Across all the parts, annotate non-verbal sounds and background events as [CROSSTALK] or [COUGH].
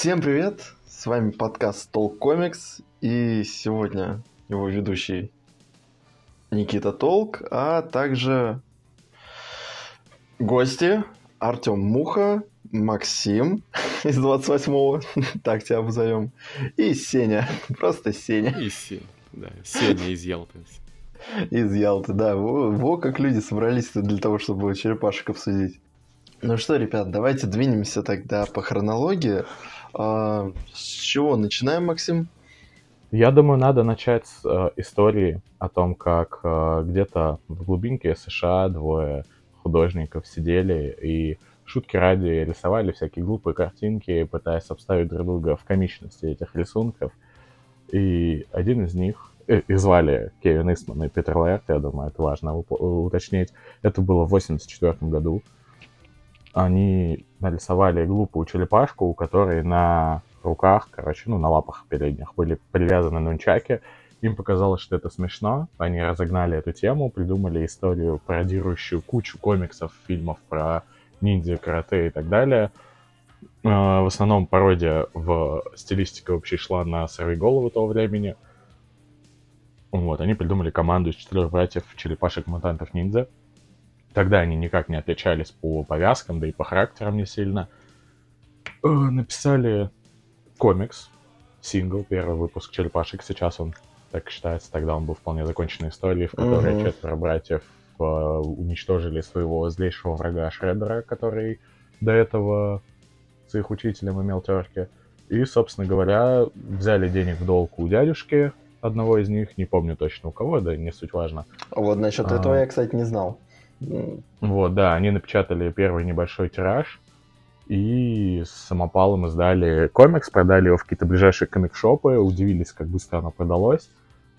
Всем привет! С вами подкаст Толк Комикс, и сегодня его ведущий Никита Толк, а также гости Артем Муха, Максим [LAUGHS] из 28-го, [LAUGHS] так тебя обзовем, и Сеня, [LAUGHS] просто Сеня. И Сеня, да, Сеня из Ялты. Из Ялты, да. Во, во как люди собрались для того, чтобы черепашек обсудить. Ну что, ребят, давайте двинемся тогда по хронологии. А, с чего начинаем, Максим? Я думаю, надо начать с э, истории о том, как э, где-то в глубинке США двое художников сидели и шутки ради рисовали всякие глупые картинки, пытаясь обставить друг друга в комичности этих рисунков. И один из них, э, их звали Кевин Исман и Питер Лаэрт, я думаю, это важно уточнить. Это было в 84 году они нарисовали глупую черепашку, у которой на руках, короче, ну, на лапах передних были привязаны нунчаки. Им показалось, что это смешно. Они разогнали эту тему, придумали историю, пародирующую кучу комиксов, фильмов про ниндзя, карате и так далее. А, в основном пародия в стилистике вообще шла на сырые головы того времени. Вот, они придумали команду из четырех братьев черепашек-мутантов-ниндзя. Тогда они никак не отличались по повязкам, да и по характерам не сильно. Э, написали комикс, сингл, первый выпуск «Черепашек». Сейчас он, так считается, тогда он был вполне законченной историей, в которой mm-hmm. четверо братьев э, уничтожили своего злейшего врага Шреддера, который до этого с их учителем имел терки. И, собственно говоря, взяли денег в долг у дядюшки, одного из них, не помню точно у кого, да не суть важно. Вот насчет а... этого я, кстати, не знал. Вот, да, они напечатали первый небольшой тираж, и с самопалом издали комикс, продали его в какие-то ближайшие комик-шопы, удивились, как быстро оно продалось.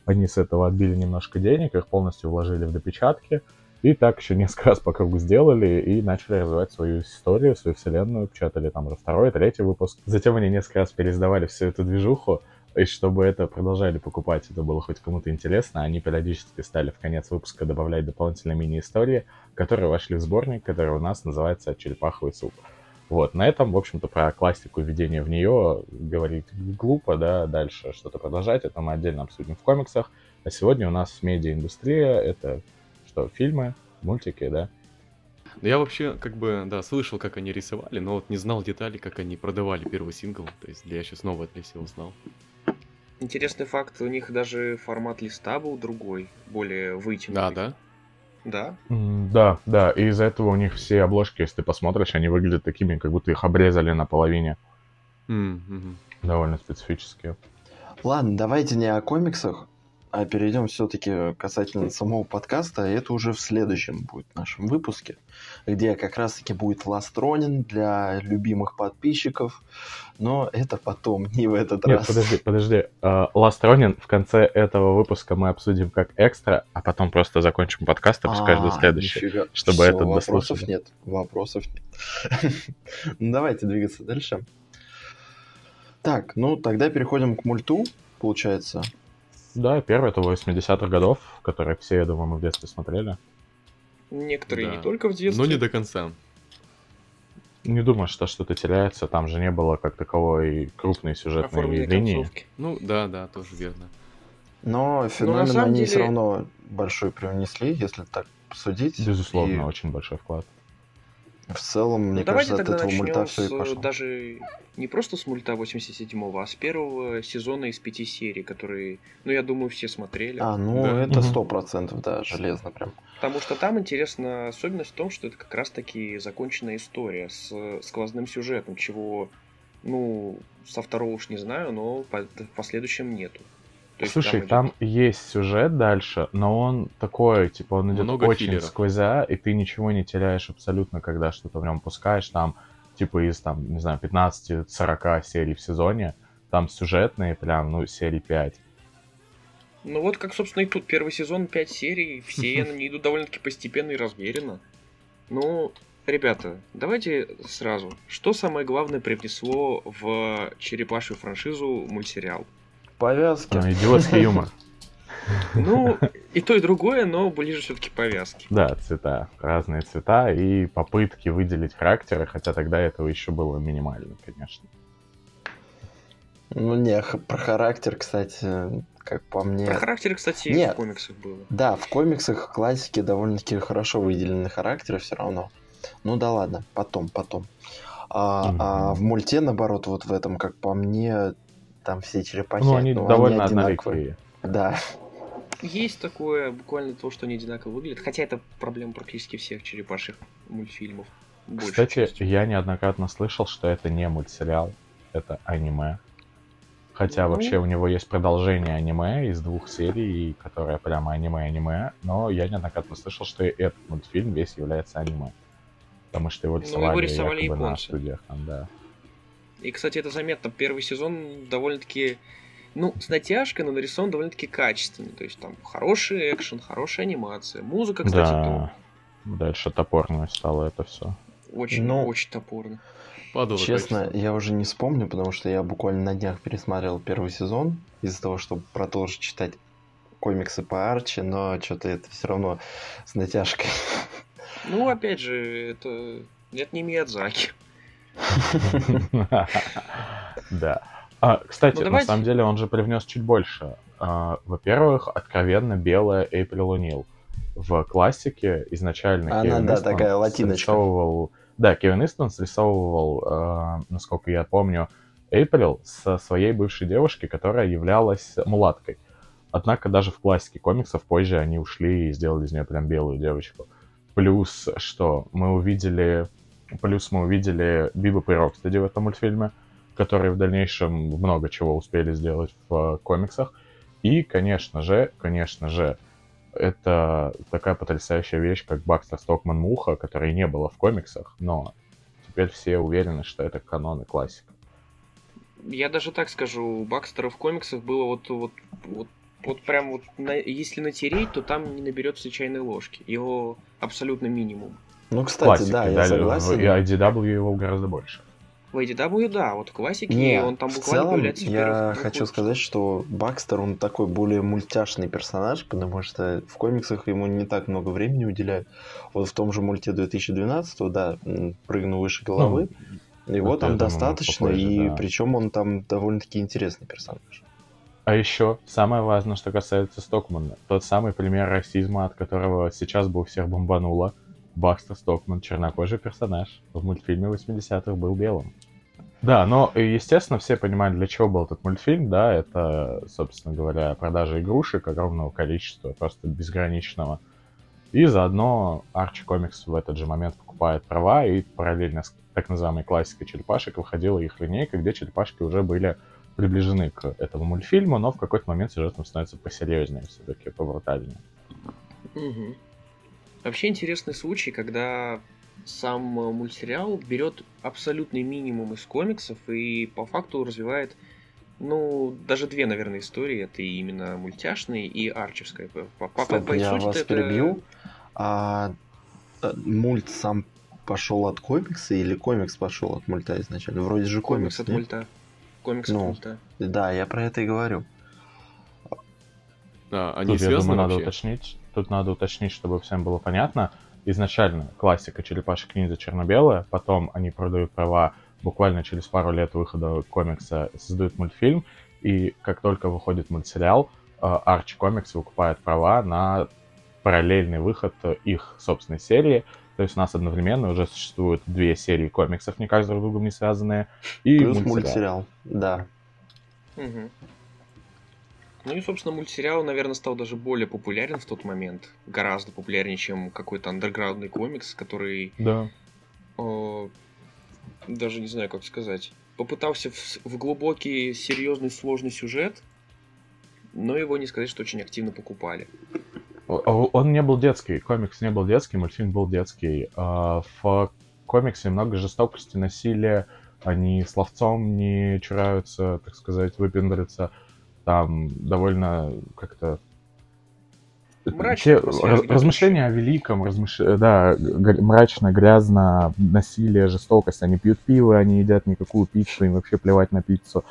Они с этого отбили немножко денег, их полностью вложили в допечатки, и так еще несколько [LAUGHS] раз по кругу сделали и начали развивать свою историю, свою вселенную, печатали там уже второй, третий выпуск. Затем они несколько раз переиздавали всю эту движуху, и чтобы это продолжали покупать, это было хоть кому-то интересно, они периодически стали в конец выпуска добавлять дополнительные мини-истории, которые вошли в сборник, который у нас называется «Черепаховый суп». Вот, на этом, в общем-то, про классику введения в нее говорить глупо, да, дальше что-то продолжать, это мы отдельно обсудим в комиксах. А сегодня у нас медиаиндустрия, это что, фильмы, мультики, да, ну, я вообще, как бы, да, слышал, как они рисовали, но вот не знал детали, как они продавали первый сингл. То есть я сейчас снова для всего узнал. Интересный факт, у них даже формат листа был другой, более вытянутый. Да, да? Да? Да, да, и из-за этого у них все обложки, если ты посмотришь, они выглядят такими, как будто их обрезали наполовине. Mm-hmm. Довольно специфические. Ладно, давайте не о комиксах, а перейдем все-таки касательно самого подкаста. Это уже в следующем будет нашем выпуске, где как раз-таки будет Ronin для любимых подписчиков. Но это потом, не в этот Нет, раз. подожди, подожди. Ronin в конце этого выпуска мы обсудим как экстра, а потом просто закончим подкаст и пусть каждый следующий, нифига. чтобы Все, это вопросов нет. Вопросов нет. [LAUGHS] ну, давайте двигаться дальше. Так, ну тогда переходим к мульту, получается. Да, первый это 80-х годов, которые все, я думаю, мы в детстве смотрели. Некоторые да. не только в детстве. Но не до конца. Не думаю, что что-то теряется. Там же не было как таковой крупной сюжетной линии. Концовки. Ну да, да, тоже верно. Но феномен они деле... все равно большой привнесли, если так судить. Безусловно, и... очень большой вклад. В целом, мне ну, кажется, от этого мульта все и пошло. Даже не просто с мульта 87-го, а с первого сезона из пяти серий, которые, ну, я думаю, все смотрели. А, ну, да. это сто процентов, да, железно прям. Потому что там интересна особенность в том, что это как раз-таки законченная история с сквозным сюжетом, чего, ну, со второго уж не знаю, но по последующем нету. То есть Слушай, там, идет... там есть сюжет дальше, но он такой, типа, он идет Много очень филлеров. сквозя, и ты ничего не теряешь абсолютно, когда что-то в нем пускаешь. Там, типа, из, там, не знаю, 15-40 серий в сезоне, там сюжетные прям, ну, серий 5. Ну вот, как, собственно, и тут первый сезон, 5 серий, все они идут довольно-таки постепенно и размеренно. Ну, ребята, давайте сразу. Что самое главное привнесло в черепашью франшизу мультсериал? Повязки. А, идиотский юмор. [LAUGHS] Ну, и то, и другое, но ближе все-таки повязки. Да, цвета. Разные цвета и попытки выделить характеры, хотя тогда этого еще было минимально, конечно. Ну, не, про характер, кстати, как по мне... Про характер, кстати, и Нет. в комиксах было. Да, в комиксах классики довольно-таки хорошо выделены характеры все равно. Ну да ладно, потом, потом. А, а Мгм. в мульте, наоборот, вот в этом, как по мне, там все черепахи, Ну, они ну, довольно одинаковые. одноликие. Да. Есть такое, буквально то, что они одинаково выглядят. Хотя это проблема практически всех черепашьих мультфильмов. Кстати, частью. я неоднократно слышал, что это не мультсериал, это аниме. Хотя Ну. вообще у него есть продолжение аниме из двух серий, которое прямо аниме-аниме, но я неоднократно слышал, что и этот мультфильм весь является аниме. Потому что его Ну, его рисовали, рисовали якобы на японцы. студиях там, да. И, кстати, это заметно. Первый сезон довольно-таки, ну, с натяжкой, но нарисован довольно-таки качественный. То есть там хороший экшен, хорошая анимация. Музыка, кстати, да. Дальше топорно стало это все. то очень, Ну, очень топорно. Падало Честно, качество. я уже не вспомню, потому что я буквально на днях пересматривал первый сезон из-за того, чтобы продолжить читать комиксы по Арчи, но что-то это все равно с натяжкой. Ну, опять же, это... Это не Миядзаки. Да. А, кстати, Ну, на самом деле он же привнес чуть больше. А, Во-первых, откровенно белая Эйприл О'Нил. В классике изначально Она, Кевин да, Истон такая латиночка. срисовывал... Да, Кевин Истон срисовывал, а, насколько я помню, Эйприл со своей бывшей девушкой, которая являлась мулаткой. Однако даже в классике комиксов позже они ушли и сделали из нее прям белую девочку. Плюс, что мы увидели... Плюс мы увидели Биба и Рокстеди в этом мультфильме, которые в дальнейшем много чего успели сделать в э, комиксах. И, конечно же, конечно же, это такая потрясающая вещь, как Бакстер Стокман Муха, которой не было в комиксах, но теперь все уверены, что это канон и классика. Я даже так скажу, у Бакстера в комиксах было вот, вот, вот, вот прям вот, на- если натереть, то там не наберется чайной ложки. Его абсолютно минимум. Ну, кстати, Классики, да, я да, согласен. в- И IDW его гораздо больше. В IDW, да, вот в классике Не, он там в буквально целом появляется я хочу сказать, что Бакстер, он такой более мультяшный персонаж, потому что в комиксах ему не так много времени уделяют. Вот в том же мульте 2012, да, м, «Прыгну выше головы», его это, там думаю, достаточно, попозже, и да. причем он там довольно-таки интересный персонаж. А еще самое важное, что касается Стокмана. Тот самый пример расизма, от которого сейчас бы у всех бомбануло. Бакстер Стокман, чернокожий персонаж, в мультфильме 80-х был белым. Да, но, э, естественно, все понимают, для чего был этот мультфильм, да, это, собственно говоря, продажа игрушек огромного количества, просто безграничного. И заодно Арчи Комикс в этот же момент покупает права, и параллельно с так называемой классикой черепашек выходила их линейка, где черепашки уже были приближены к этому мультфильму, но в какой-то момент сюжет там становится посерьезнее, все-таки побрутальнее. Мгм. Вообще интересный случай, когда сам э, мультсериал берет абсолютный минимум из комиксов и по факту развивает, ну, даже две, наверное, истории. Это именно мультяшные и арчевская. По, по- Стоп, по я сути, вас это- перебью. А э, мульт сам пошел от комикса или комикс пошел от мульта изначально? Вроде же Комикс комикс, от нет? мульта. Комикс от Ну. мульта. Да, я про это и говорю. А, они Тут, я связаны думаю, надо вообще? уточнить. Тут надо уточнить, чтобы всем было понятно. Изначально классика черепашек ниндзя черно-белая, потом они продают права буквально через пару лет выхода комикса, создают мультфильм, и как только выходит мультсериал, Арчи Комикс выкупает права на параллельный выход э, их собственной серии. То есть у нас одновременно уже существуют две серии комиксов, никак с друг другом не связанные, и Плюс мультсериал. мультсериал. Да. Мгм. Ну и, собственно, мультсериал, наверное, стал даже более популярен в тот момент. Гораздо популярнее, чем какой-то андерграундный комикс, который Да. э, даже не знаю, как сказать, попытался в, в глубокий, серьезный, сложный сюжет, но его не сказать, что очень активно покупали. О- Он не был детский, комикс не был детский, мультфильм был детский. А, В комиксе много жестокости, насилия, они словцом не чураются, так сказать, выпендриться. Там довольно как-то... Раз- где-то размышления о великом, размыш- да, г- мрачно, грязно, насилие, жестокость. Они пьют пиво, они едят никакую пиццу, им вообще плевать на пиццу.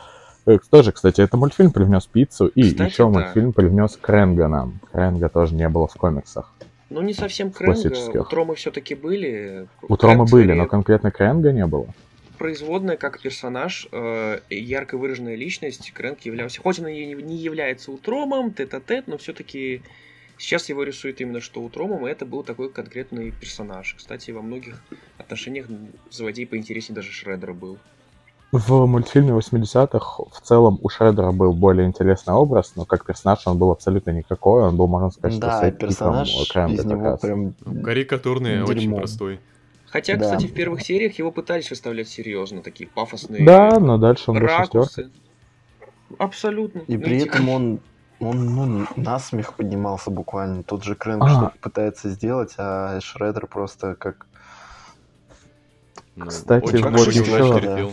Э, Тоже, кстати, это мультфильм привнес пиццу, и Кстати, еще да. мультфильм привнес Кренга нам. Кренга тоже не было в комиксах. Ну, не совсем Крэнга, Классических. у Тромы все-таки были. У Трома Крэнг были, скорее- но конкретно Кренга не было. Производная, как персонаж, э, ярко выраженная личность, Крэнк являлся... Хоть он и не является утромом, тет-а-тет, но все-таки сейчас его рисует именно что утромом, и это был такой конкретный персонаж. Кстати, во многих отношениях злодей поинтереснее даже Шреддера был. В мультфильме 80-х в целом у Шреддера был более интересный образ, но как персонаж он был абсолютно никакой. Он был, можно сказать, да, что персонаж из него прям Карикатурный, дерьмо. очень простой. Хотя, да. кстати, в первых сериях его пытались выставлять серьезно, такие пафосные Да, но дальше он ракурсы. Абсолютно. И ну, при этом он, он ну, насмех поднимался буквально. Тот же Крэнк а. что-то пытается сделать, а Шреддер просто как... Ну, Кстати, вот еще...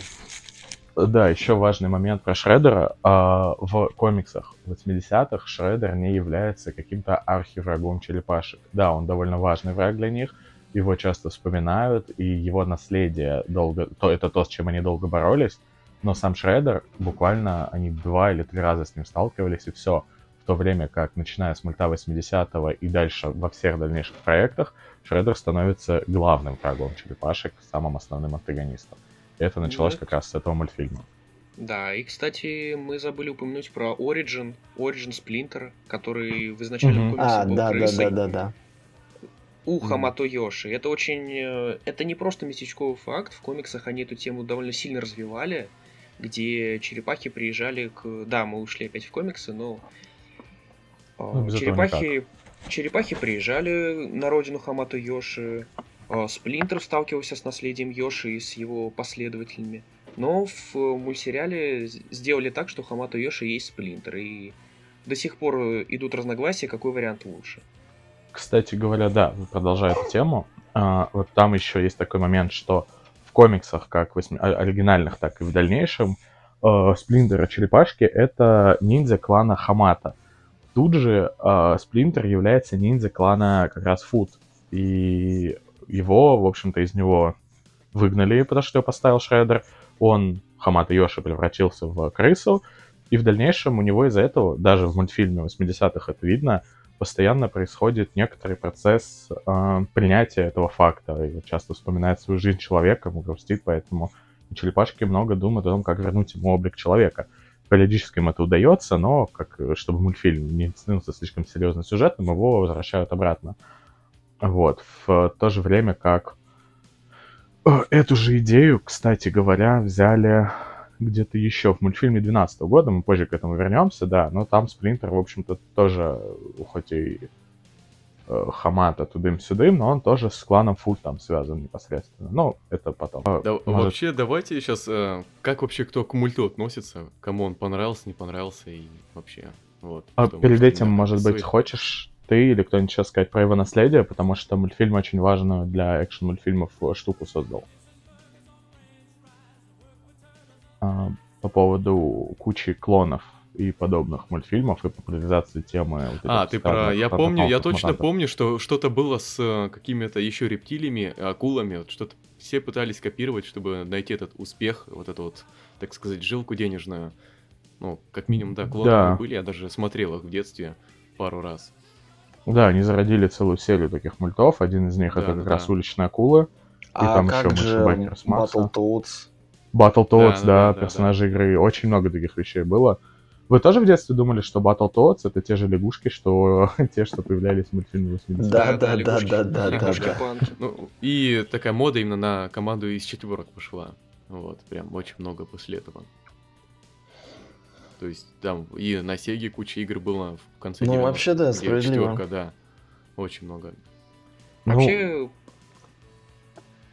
Да, еще важный момент про Шреддера. А, в комиксах 80-х Шреддер не является каким-то архиврагом черепашек. Да, он довольно важный враг для них, его часто вспоминают, и его наследие долго... То, это то, с чем они долго боролись, но сам Шреддер, буквально они два или три раза с ним сталкивались, и все. В то время как, начиная с мульта 80-го и дальше во всех дальнейших проектах, Шреддер становится главным врагом черепашек, самым основным антагонистом. И это началось вот. как раз с этого мультфильма. Да, и, кстати, мы забыли упомянуть про Origin, Origin Splinter, который в изначальном mm-hmm. комиксе а, был да, крысой. Да, да, да, да. У mm-hmm. Хамато Йоши. Это очень... Э, это не просто местечковый факт. В комиксах они эту тему довольно сильно развивали, где черепахи приезжали к... Да, мы ушли опять в комиксы, но... А, ну, черепахи... Черепахи приезжали на родину Хамато Йоши, а, Сплинтер сталкивался с наследием Йоши и с его последователями. Но в мультсериале сделали так, что Хамато Йоши есть Сплинтер. И до сих пор идут разногласия, какой вариант лучше. Кстати говоря, да, продолжая эту тему, а, вот там еще есть такой момент, что в комиксах, как в оригинальных, так и в дальнейшем, а, Сплинтер и Черепашки — это ниндзя клана Хамата. Тут же Сплинтер является ниндзя клана как раз Фут. И его, в общем-то, из него выгнали, потому что его поставил Шреддер. Он, Хамата Йоши, превратился в крысу. И в дальнейшем у него из-за этого, даже в мультфильме 80-х это видно, постоянно происходит некоторый процесс э, принятия этого факта. И вот часто вспоминает свою жизнь человека, грустит, поэтому черепашки много думают о том, как вернуть ему облик человека. Периодически им это удается, но как, чтобы мультфильм не становился слишком серьезным сюжетом, его возвращают обратно. Вот, в то же время как э, эту же идею, кстати говоря, взяли где-то еще в мультфильме 12 года, мы позже к этому вернемся, да, но там Сплинтер, в общем-то, тоже, хоть и э, Хамата тудым-сюдым, но он тоже с кланом Фут там связан непосредственно. Ну, это потом. Да, Может... Вообще, давайте сейчас, э, как вообще кто к мульту относится, кому он понравился, не понравился и вообще, вот. А перед этим, может быть, хочешь ты или кто-нибудь сейчас сказать про его наследие, потому что мультфильм очень важную для экшн-мультфильмов штуку создал. По поводу кучи клонов и подобных мультфильмов и популяризации темы. Вот а, ты про... Я помню, я точно мутантов. помню, что что-то было с э, какими-то еще рептилиями, акулами, вот что-то все пытались копировать, чтобы найти этот успех, вот эту вот, так сказать, жилку денежную. Ну, как минимум, да, клоны да. были, я даже смотрел их в детстве пару раз. Да, они зародили целую серию таких мультов. Один из них да, это как да. раз уличная акула. И а там как еще же Battletoads? Battletoads, да, да, да, персонажи да. игры. Очень много таких вещей было. Вы тоже в детстве думали, что Battletoads это те же лягушки, что [LAUGHS] те, что появлялись в мультфильме 80 Да, да, да, да, да, да. Ну, и такая мода именно на команду из четверок пошла. Вот, прям очень много после этого. То есть там и на Сеге куча игр было в конце Ну, вообще, да, справедливо. Четверка, да. Очень много. Ну, вообще...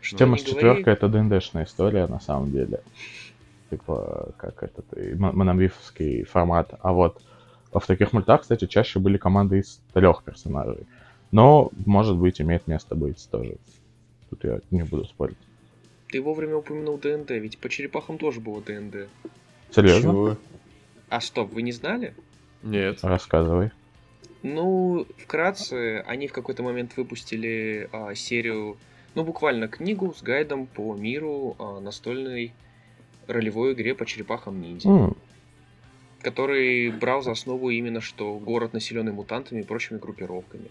Что тема с четверкой это ДНДшная история, на самом деле. Типа, как этот монобифовский формат. А вот в таких мультах, кстати, чаще были команды из трех персонажей. Но, может быть, имеет место быть тоже. Тут я не буду спорить. Ты вовремя упомянул ДНД, ведь по черепахам тоже было ДНД. Серьезно? Чего? А стоп, вы не знали? Нет. Рассказывай. Ну, вкратце, они в какой-то момент выпустили а, серию, ну, буквально книгу с гайдом по миру а, настольной ролевой игре по черепахам ниндзя. Mm. Который брал за основу именно что город, населенный мутантами и прочими группировками.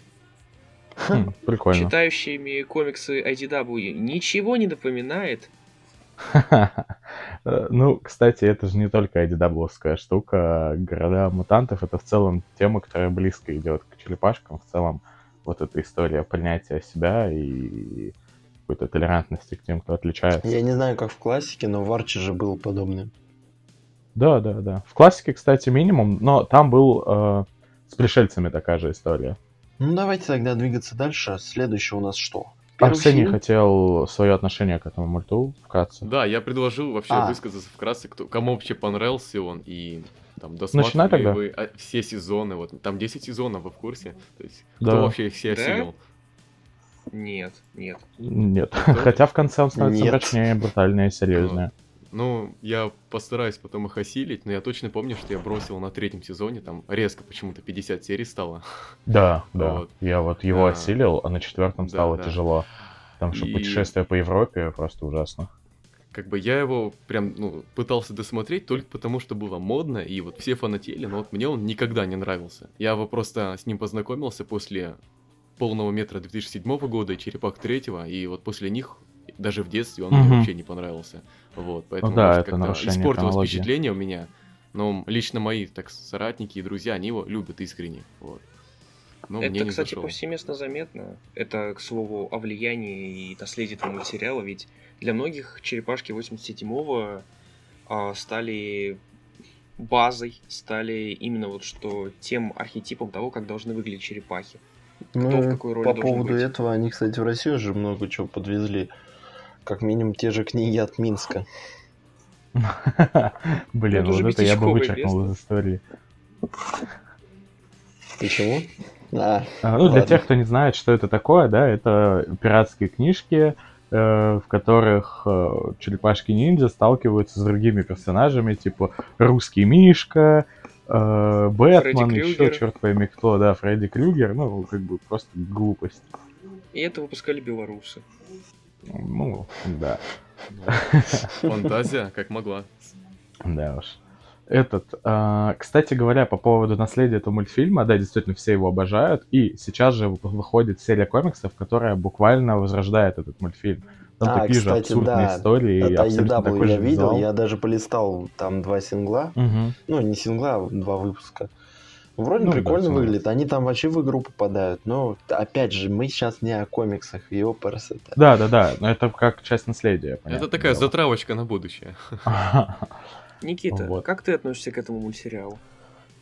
Хм, прикольно. Читающими комиксы IDW ничего не напоминает, [LAUGHS] Ну, кстати, это же не только IDW штука. Города мутантов — это в целом тема, которая близко идет к черепашкам. В целом, вот эта история принятия себя и какой-то толерантности к тем, кто отличается. Я не знаю, как в классике, но в Арче же было подобное. Да, да, да. В классике, кстати, минимум, но там был э, с пришельцами такая же история. Ну, давайте тогда двигаться дальше. Следующее у нас что? Арсений хотел свое отношение к этому мульту вкратце. Да, я предложил вообще а. высказаться вкратце, кто, кому вообще понравился он, и там досматривали тогда. вы а, все сезоны, вот там 10 сезонов, вы в курсе? То есть, кто да. вообще их все осилил? Нет, нет. Нет. Хотя в конце он становится нет. мрачнее, брутальнее, серьезнее. Ну, я постараюсь потом их осилить, но я точно помню, что я бросил на третьем сезоне, там резко почему-то 50 серий стало. Да, да. [LAUGHS] Вот. Я вот его да. осилил, а на четвертом да, стало да. тяжело. Там что, И... путешествие по Европе просто ужасно. Как бы я его прям, ну, пытался досмотреть только потому, что было модно, и вот все фанатели, но вот мне он никогда не нравился. Я его просто с ним познакомился после полного метра 2007 года и Черепах третьего, и вот после них даже в детстве он угу. мне вообще не понравился. Вот, поэтому ну, да, это испортилось впечатление у меня. Но лично мои, так соратники и друзья, они его любят искренне. Вот. Но это, кстати, зашел. повсеместно заметно. Это, к слову, о влиянии и наследии этого мультсериала, ведь для многих черепашки 87-го а, стали базой, стали именно вот что тем архетипом того, как должны выглядеть черепахи. Ну, в какой роли по поводу быть. этого они, кстати, в Россию уже много чего подвезли. Как минимум те же книги от Минска. [LAUGHS] Блин, вот это я бы вычеркнул из истории. Почему? А, а, ну, для тех, кто не знает, что это такое, да, это пиратские книжки, э, в которых э, черепашки-ниндзя сталкиваются с другими персонажами, типа русский Мишка, э, Бэтмен, еще черт пойми кто, да, Фредди Крюгер, ну, как бы просто глупость. И это выпускали белорусы. Ну, да. Фантазия, как могла. Да уж. Этот, э, кстати говоря, по поводу наследия этого мультфильма, да, действительно все его обожают, и сейчас же выходит серия комиксов, которая буквально возрождает этот мультфильм. Там а, такие кстати, же абсурдные да. истории. Это EW я видел, визуал. я даже полистал там два сингла. Угу. Ну, не сингла, а два выпуска. Вроде ну, прикольно да, выглядит. Они там вообще в игру попадают. Но опять же, мы сейчас не о комиксах, его просто. Да, да, да. Но это как часть наследия. Это такая дело. затравочка на будущее. [LAUGHS] Никита, вот. как ты относишься к этому мультсериалу?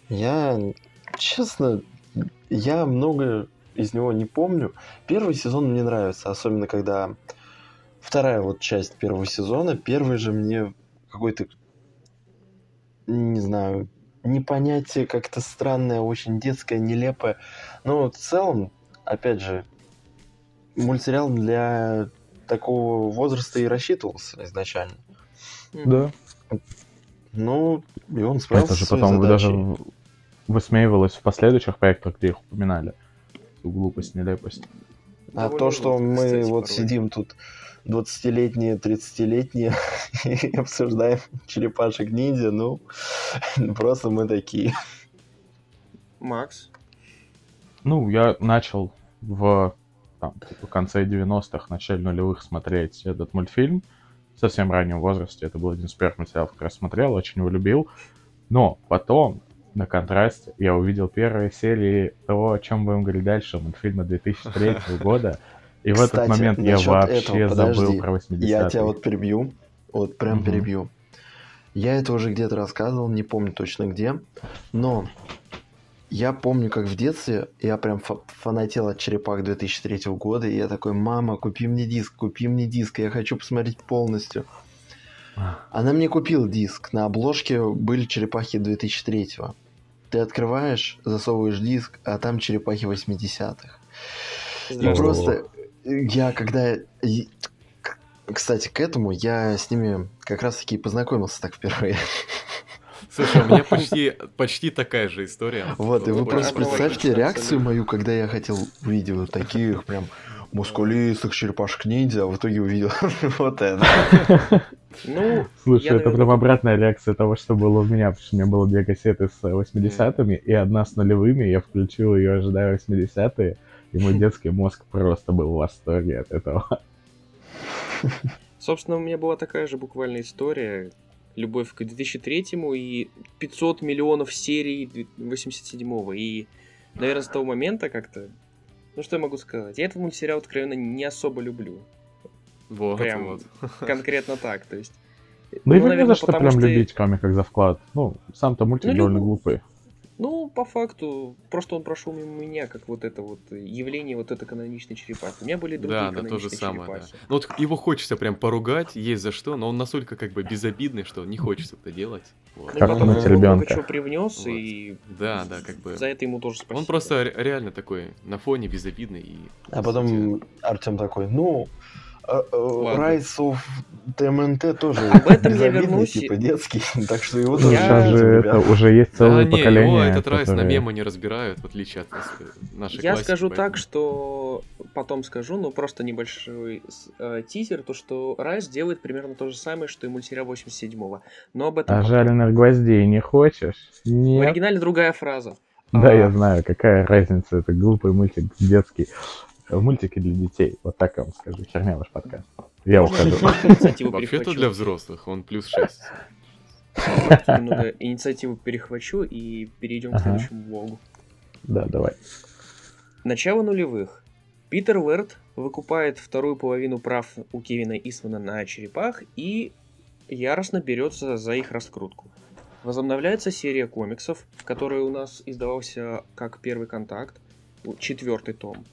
Я, честно, я много из него не помню. Первый сезон мне нравится, особенно когда вторая вот часть первого сезона. Первый же мне какой-то, не знаю, непонятие как-то странное, очень детское, нелепое. Но в целом, опять же, мультсериал для такого возраста и рассчитывался изначально. Да. Ну, и он справился Это же потом даже высмеивалось в последующих проектах, где их упоминали. Глупость, нелепость. А Довольно то, что мы кстати, вот порой. сидим тут 20-летние, 30-летние [LAUGHS] и обсуждаем черепашек ниндзя, ну, [LAUGHS] просто мы такие. Макс? Ну, я начал в там, типа, конце 90-х, начале нулевых смотреть этот мультфильм. В совсем раннем возрасте. Это был один из первых мультсериалов, который я смотрел, очень его любил. Но потом, на контрасте, я увидел первые серии того, о чем будем говорить дальше, мультфильма 2003 года. [LAUGHS] И Кстати, в этот момент я вообще этого, забыл про 80 Я тебя вот перебью, вот прям угу. перебью. Я это уже где-то рассказывал, не помню точно где, но я помню, как в детстве я прям фанател от черепах 2003 года, и я такой, мама, купи мне диск, купи мне диск, я хочу посмотреть полностью. Она мне купила диск, на обложке были черепахи 2003 -го. Ты открываешь, засовываешь диск, а там черепахи 80-х. И просто я когда... Кстати, к этому я с ними как раз-таки познакомился так впервые. Слушай, у меня почти, почти такая же история. Вот, и вы просто представьте реакцию мою, когда я хотел увидеть вот таких прям мускулистых черепашек ниндзя, а в итоге увидел [LAUGHS] вот это. Ну, Слушай, это прям обратная реакция того, что было у меня, потому что у меня было две кассеты с 80-ми и одна с нулевыми, я включил ее, ожидая 80-е, и мой детский мозг просто был в восторге от этого. Собственно, у меня была такая же буквально история. Любовь к 2003-му и 500 миллионов серий 87-го. И, наверное, с того момента как-то... Ну, что я могу сказать? Я этот мультсериал, откровенно, не особо люблю. Вот, прям вот. конкретно так, то есть... Да ну, и наверное, за что прям что... любить комик за вклад. Ну, сам-то мультик ну, довольно глупый. Ну, по факту, просто он прошел мимо меня, как вот это вот явление вот этой каноничной черепахи. У меня были другие да, да, то же самое, черепахи. Да. Ну вот его хочется прям поругать, есть за что, но он настолько как бы безобидный, что не хочется это делать. Вот. Как он много чего привнес, вот. и да, да, как бы за это ему тоже спасибо. Он просто реально такой на фоне безобидный. И, а потом Артем такой, ну, Rise of TMNT тоже Об этом я вернусь. типа детский, [LAUGHS] так что его тоже Сейчас же это уже есть целое да, поколение. Не, его этот которые... Rise на мемы не разбирают, в отличие от нашей Я классики, скажу поэтому. так, что потом скажу, но просто небольшой э, тизер, то что Rise делает примерно то же самое, что и мультсериал 87-го. Но об этом... А жареных гвоздей не хочешь? Нет. В оригинале другая фраза. Да, а... я знаю, какая разница, это глупый мультик детский мультики для детей. Вот так я вам скажу. Херня ваш подкаст. Я ухожу. [LAUGHS] Вообще-то для взрослых, он плюс 6. Немного инициативу перехвачу и перейдем к следующему влогу. Да, давай. Начало нулевых. Питер Уэрт выкупает вторую половину прав у Кевина Исмана на черепах и яростно берется за их раскрутку. Возобновляется серия комиксов, которая у нас издавался как первый контакт, четвертый том.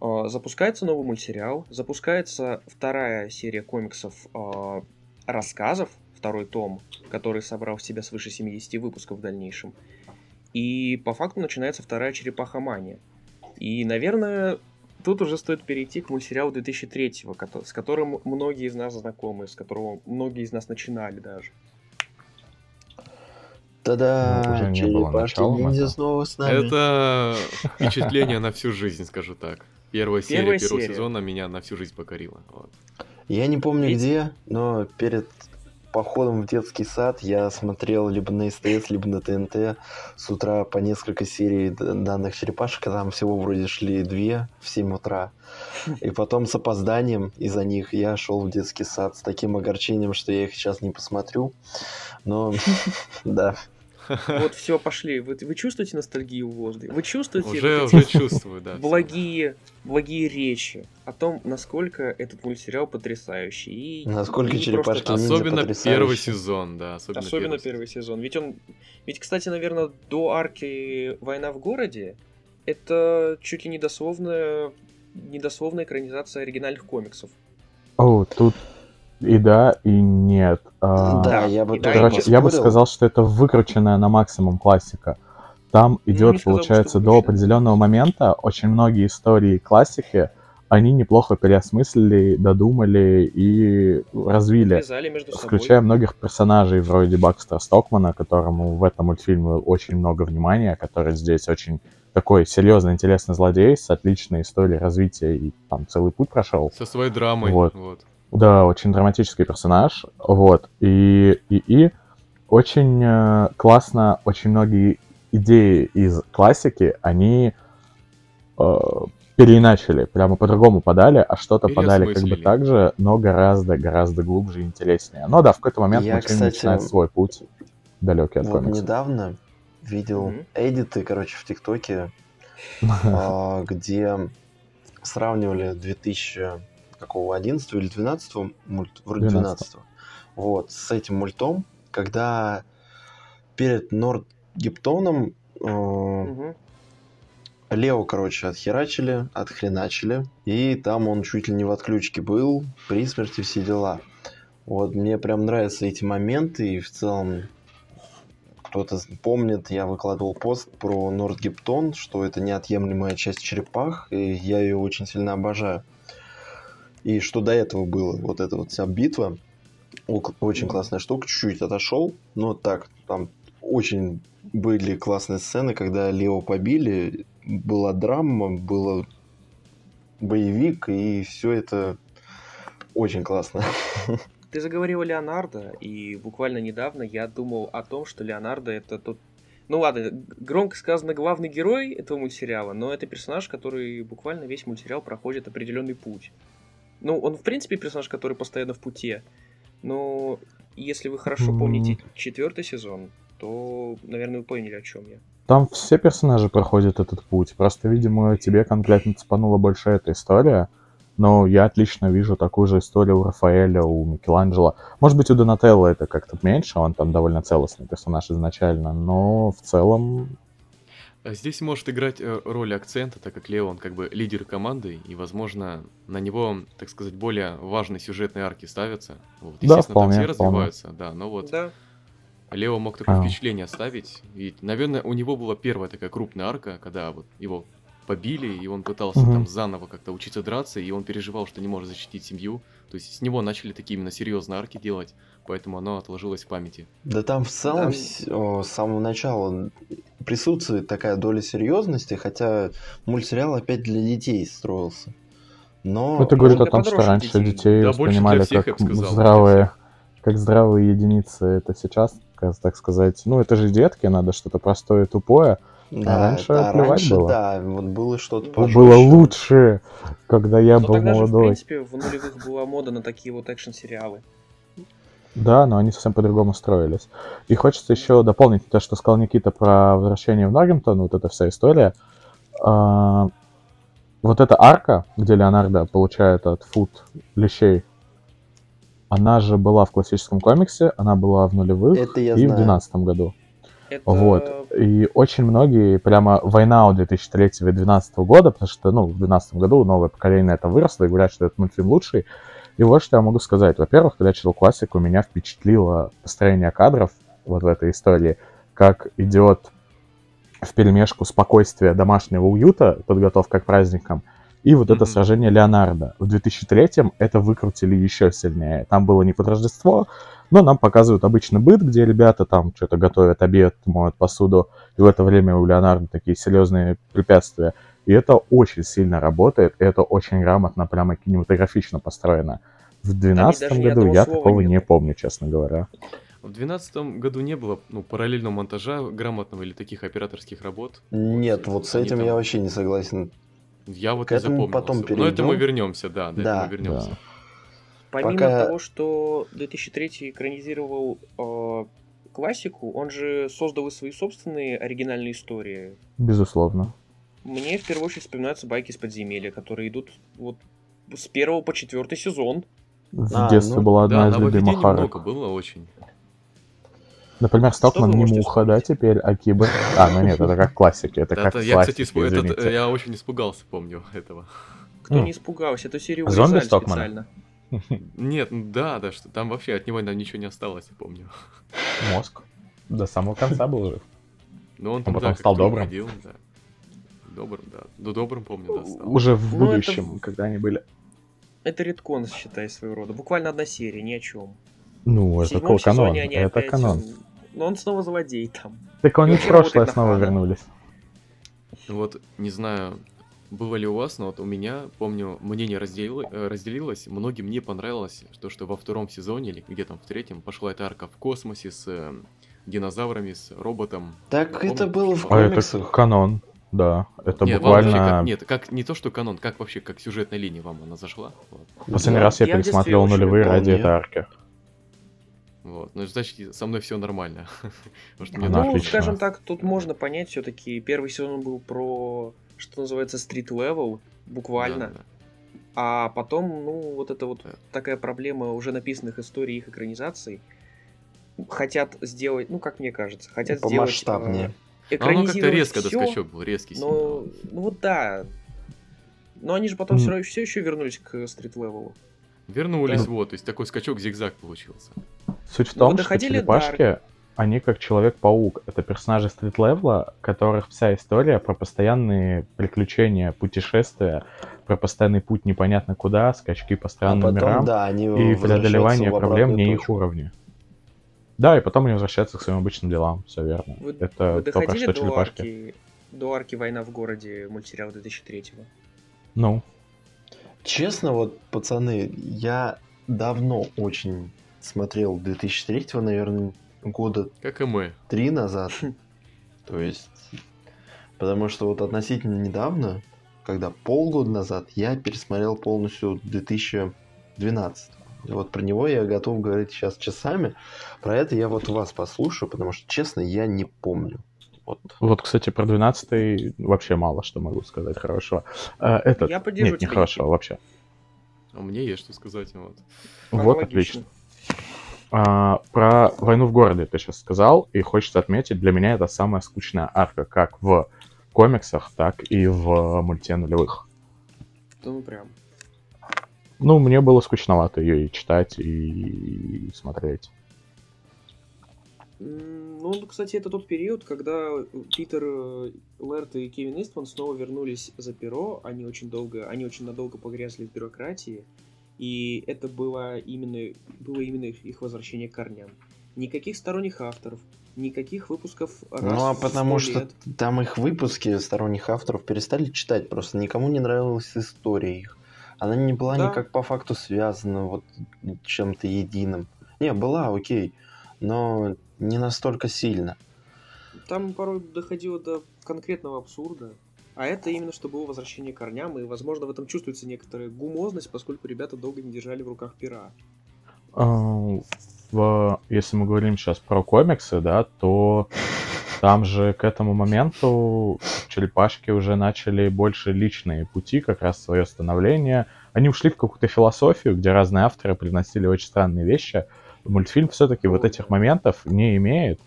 А, запускается новый мультсериал, запускается вторая серия комиксов э, рассказов, второй том, который собрал в себя свыше 70 выпусков в дальнейшем. И по факту начинается вторая черепаха мания. И, наверное, тут уже стоит перейти к мультсериалу 2003, с которым многие из нас знакомы, с которого многие из нас начинали даже. Тогда ну, было начала, снова с нами. Это впечатление на всю жизнь, скажу так. Первая, серия Первая первого серия. сезона меня на всю жизнь покорила. Вот. Я не помню Ведь... где, но перед походом в детский сад я смотрел либо на СТС, либо на ТНТ с утра по несколько серий данных черепашек, а там всего вроде шли две в 7 утра. [LAUGHS] И потом с опозданием из-за них я шел в детский сад с таким огорчением, что я их сейчас не посмотрю. Но [LAUGHS] да. Вот все, пошли. Вы, вы чувствуете ностальгию в воздухе? Вы чувствуете уже, уже [LAUGHS] чувствую, да. Благие, благие речи о том, насколько этот мультсериал потрясающий. И, насколько и черепашки просто... Особенно первый сезон, да. Особенно, особенно первый, первый сезон. Ведь он, ведь, кстати, наверное, до арки «Война в городе» это чуть ли не дословная, недословная экранизация оригинальных комиксов. О, тут и да, и нет. А, да, я бы Короче, я бы сказал, что это выкрученная на максимум классика. Там идет, ну, получается, до определенного момента очень многие истории классики, они неплохо переосмыслили, додумали и развили, включая многих персонажей вроде Бакстера Стокмана, которому в этом мультфильме очень много внимания, который здесь очень такой серьезный, интересный злодей с отличной историей развития и там целый путь прошел. Со своей драмой. Вот. вот. Да, очень драматический персонаж, вот, и, и, и очень э, классно, очень многие идеи из классики, они э, переиначили, прямо по-другому подали, а что-то подали как бы так же, но гораздо-гораздо глубже и интереснее. Но да, в какой-то момент Я, мультфильм кстати, начинает свой путь, далекий от вот комикса. недавно видел mm-hmm. эдиты, короче, в ТикТоке, [LAUGHS] а, где сравнивали 2000 какого, 11 или 12 мульт, вроде 12 -го. Вот, с этим мультом, когда перед Нордгептоном э, угу. Лео, короче, отхерачили, отхреначили, и там он чуть ли не в отключке был, при смерти все дела. Вот, мне прям нравятся эти моменты, и в целом кто-то помнит, я выкладывал пост про Нордгептон, что это неотъемлемая часть черепах, и я ее очень сильно обожаю. И что до этого было, вот эта вот вся битва, очень классная штука, чуть-чуть отошел, но так, там очень были классные сцены, когда Лео побили, была драма, было боевик, и все это очень классно. [LAUGHS] Ты заговорил о Леонардо, и буквально недавно я думал о том, что Леонардо это тот ну ладно, громко сказано главный герой этого мультсериала, но это персонаж, который буквально весь мультсериал проходит определенный путь. Ну, он, в принципе, персонаж, который постоянно в пути. Но если вы хорошо помните четвертый сезон, то, наверное, вы поняли, о чем я. Там все персонажи проходят этот путь. Просто, видимо, тебе конкретно цепанула больше эта история. Но я отлично вижу такую же историю у Рафаэля, у Микеланджело. Может быть, у Донателло это как-то меньше, он там довольно целостный персонаж изначально, но в целом... А здесь может играть э, роль акцента, так как Лео, он как бы лидер команды, и, возможно, на него, так сказать, более важные сюжетные арки ставятся. Вот. Естественно, да, вполне, там все развиваются, да, но вот... Да. Лео мог такое а. впечатление оставить. Ведь, наверное, у него была первая такая крупная арка, когда вот его побили, и он пытался угу. там заново как-то учиться драться, и он переживал, что не может защитить семью. То есть с него начали такие именно серьезные арки делать, поэтому оно отложилось в памяти. Да там в целом да. с самого начала присутствует такая доля серьезности, хотя мультсериал опять для детей строился. Но... Это говорит о том, что раньше детей, детей да, воспринимали всех, как сказал, здравые, как здравые единицы. Это сейчас, так сказать, ну это же детки, надо что-то простое и тупое. Да, а раньше да, раньше, было. да, вот было что-то пожестче. Было лучше, когда я но был тогда молодой. Же, в принципе, в нулевых была мода на такие вот экшн-сериалы. Да, но они совсем по-другому строились. И хочется еще дополнить то, что сказал Никита про возвращение в Норрингтон, вот эта вся история. А, вот эта арка, где Леонардо получает от фут лещей, она же была в классическом комиксе, она была в нулевых Это и знаю. в 2012 году. Это... Вот. И очень многие, прямо война у 2003 и 2012 года, потому что, ну, в 2012 году новое поколение это выросло и говорят, что этот мультфильм лучший. И вот что я могу сказать. Во-первых, когда я читал классику, меня впечатлило построение кадров вот в этой истории, как идет в перемешку спокойствие домашнего уюта, подготовка к праздникам, и вот mm-hmm. это сражение Леонардо. В 2003-м это выкрутили еще сильнее. Там было не под Рождество, но нам показывают обычный быт, где ребята там что-то готовят, обед, моют посуду, и в это время у Леонардо такие серьезные препятствия. И это очень сильно работает, и это очень грамотно, прямо кинематографично построено. В 2012 году я такого нет. не помню, честно говоря. В 2012 году не было ну, параллельного монтажа грамотного или таких операторских работ. Нет, вот, вот с этим там... я вообще не согласен. Я вот К не запомнил. Потом перейдем. Но это мы вернемся, да, до да. этого вернемся. Да. Помимо Пока... того, что 2003 экранизировал э, классику, он же создал и свои собственные оригинальные истории. Безусловно. Мне в первую очередь вспоминаются байки из подземелья, которые идут вот с первого по четвертый сезон. В а, детстве ну, была одна да, из любимых арок. много было очень. Например, Стокман не муха, да, теперь, а Кибер. А, ну нет, это как классики, это как я, кстати, я очень испугался, помню этого. Кто не испугался, эту серию Стокмана? специально. Нет, да, да, что там вообще от него ничего не осталось, я помню. Мозг. До самого конца был жив. Но он, там, потом да, стал добрым. Ходил, да. Добрым, да. До добрым, помню, да, стал. Уже в ну, будущем, это... когда они были. Это редкон, считай, своего рода. Буквально одна серия, ни о чем. Ну, это какой канон? Это опять... канон. Но он снова злодей там. Так они в прошлое снова вернулись. Вот, не знаю, было ли у вас, но вот у меня, помню, мнение разделило, э, разделилось. Многим не понравилось то, что во втором сезоне, или где там в третьем, пошла эта арка в космосе с э, динозаврами, с роботом. Так Помните? это было в комиксах. А это канон, да. Это нет, буквально... Как, нет, как, не то, что канон, как вообще, как сюжетная линия вам она зашла? Вот. Последний да. раз я, я пересмотрел нулевые ради этой арки. Вот. Ну, значит, со мной все нормально. [LAUGHS] ну, скажем так, тут можно понять, все-таки первый сезон был про что называется, street level, буквально. Да, да. А потом, ну, вот это вот такая проблема уже написанных историй их экранизаций. Хотят сделать, ну, как мне кажется, хотят По сделать... масштабнее. Э, оно как-то резко всё, доскачок был, резкий. Но, ну вот да. Но они же потом mm. все, еще вернулись к стрит левелу. Вернулись, да. вот, то есть такой скачок зигзаг получился. Суть в том, ну, что черепашки, они как Человек-паук. Это персонажи стрит-левела, которых вся история про постоянные приключения, путешествия, про постоянный путь непонятно куда, скачки по странным а потом, мирам да, они и преодолевание проблем не их уровне. Да, и потом они возвращаются к своим обычным делам, все верно. Вы, это вы только что до черепашки. Арки, до арки «Война в городе» мультсериал 2003-го? Ну? Честно, вот, пацаны, я давно очень смотрел 2003-го, наверное, года как и мы. три назад. [LAUGHS] То есть, потому что вот относительно недавно, когда полгода назад я пересмотрел полностью 2012. И вот про него я готов говорить сейчас часами. Про это я вот вас послушаю, потому что, честно, я не помню. Вот, вот кстати, про 12 вообще мало что могу сказать хорошего. А, этот... Я Нет, не хорошего вообще. А мне есть что сказать. Вот, вот отлично. А, про войну в городе ты сейчас сказал, и хочется отметить, для меня это самая скучная арка, как в комиксах, так и в мульте нулевых. Ну, прям. Ну, мне было скучновато ее и читать, и, и смотреть. Ну, кстати, это тот период, когда Питер э, Лерт и Кевин Истван снова вернулись за перо. Они очень долго, они очень надолго погрязли в бюрократии. И это было именно, было именно их возвращение к корням. Никаких сторонних авторов, никаких выпусков раз Ну, а потому что лет. там их выпуски сторонних авторов перестали читать, просто никому не нравилась история их. Она не была да. никак по факту связана вот чем-то единым. Не, была, окей, но не настолько сильно. Там порой доходило до конкретного абсурда. А это именно что было возвращение к корням, и, возможно, в этом чувствуется некоторая гумозность, поскольку ребята долго не держали в руках пера. А, в, если мы говорим сейчас про комиксы, да, то там же к этому моменту черепашки уже начали больше личные пути, как раз свое становление. Они ушли в какую-то философию, где разные авторы приносили очень странные вещи. Мультфильм все-таки вот этих моментов не имеет,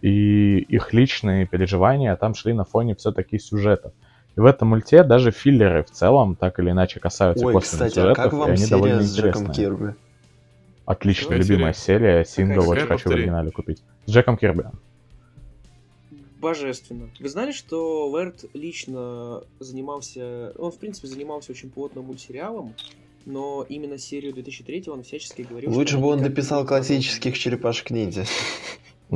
и их личные переживания там шли на фоне все-таки сюжета. И в этом мульте даже филлеры в целом так или иначе касаются Ой, кстати, сюжетов, а как вам и они довольно с Джеком Кирби? Отличная, любимая серия, сингл, очень хочу в оригинале купить. С Джеком Кирби божественно. Вы знали, что Лэрд лично занимался... Он, в принципе, занимался очень плотно мультсериалом, но именно серию 2003 он всячески говорил... Лучше бы он дописал классических черепашек ниндзя. Ну,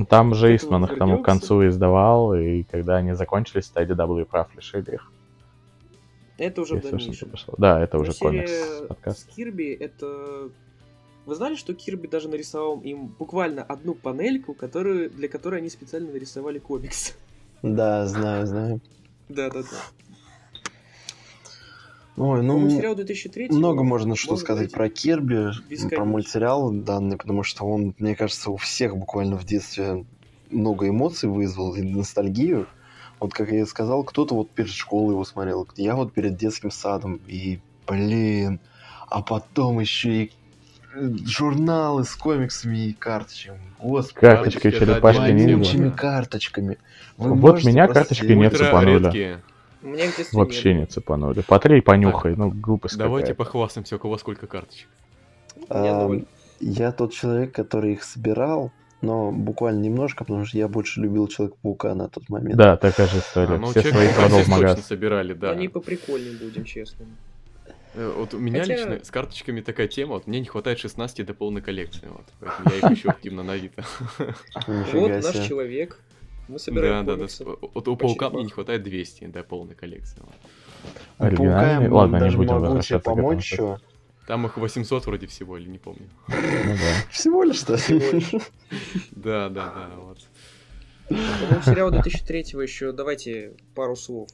там же Истман их тому к концу издавал, и когда они закончились, то IDW прав лишили их. Это уже Если в дальнейшем. Да, это уже комикс. Подкаст. С Кирби это вы знали, что Кирби даже нарисовал им буквально одну панельку, которую, для которой они специально нарисовали комикс? Да, знаю, знаю. Да-да-да. Ой, ну, мультсериал 2003 много можно что сказать про Кирби, про мультсериал данный, потому что он, мне кажется, у всех буквально в детстве много эмоций вызвал и ностальгию. Вот как я и сказал, кто-то вот перед школой его смотрел, я вот перед детским садом, и, блин, а потом еще и журналы с комиксами и карточками. Господи, карточкой черепашки ниндзя. карточками. Вы вот меня карточки не цепанули. Мне Вообще не цепанули. Потрей, понюхай, ну глупость Давайте похвастаемся, у кого сколько карточек. А, я тот человек, который их собирал, но буквально немножко, потому что я больше любил Человека-паука на тот момент. Да, такая же история. А, ну, Все свои продал в магаз. собирали, да. Они поприкольнее будем, честно. Э, вот у меня Хотя... лично с карточками такая тема, вот мне не хватает 16 до полной коллекции, вот, поэтому я их ищу активно на Авито. Вот наш человек. Мы собираем Да, да, да. Вот у Паука мне не хватает 200 до полной коллекции. Оригинальный? Ладно, не будем возвращаться помочь еще. Там их 800 вроде всего, или не помню. [LAUGHS] Ну да. Всего лишь, что Да, да, да, вот. По-моему, сериал 2003 еще, давайте пару слов.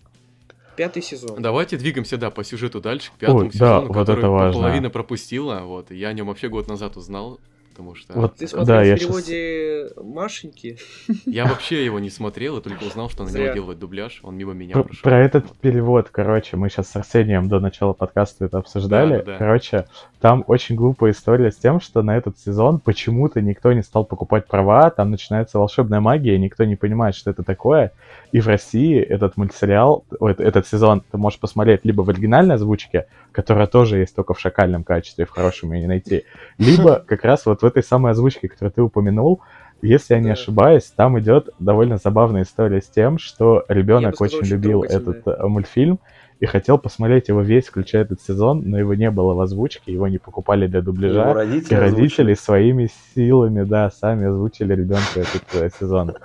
Пятый сезон. Давайте двигаемся, да, по сюжету дальше, к пятому Ой, сезону, да, который вот половина пропустила. Вот, я о нем вообще год назад узнал потому что... Вот, Ты смотрел да, в переводе сейчас... Машеньки? [LAUGHS] Я вообще его не смотрел, и только узнал, что на него делают дубляж, он мимо меня про, прошел. Про этот перевод, короче, мы сейчас с Арсением до начала подкаста это обсуждали. Да, да, да. Короче, там очень глупая история с тем, что на этот сезон почему-то никто не стал покупать права, там начинается волшебная магия, никто не понимает, что это такое. И в России этот мультсериал, этот сезон ты можешь посмотреть либо в оригинальной озвучке, которая тоже есть только в шакальном качестве, в хорошем ее не найти, [LAUGHS] либо как раз вот в этой самой озвучке, которую ты упомянул, если я не ошибаюсь, там идет довольно забавная история с тем, что ребенок очень любил этот э, мультфильм и хотел посмотреть его весь, включая этот сезон, но его не было в озвучке, его не покупали для дубляжа. Родители и родители озвучили. своими силами, да, сами озвучили ребенку этот э, сезон.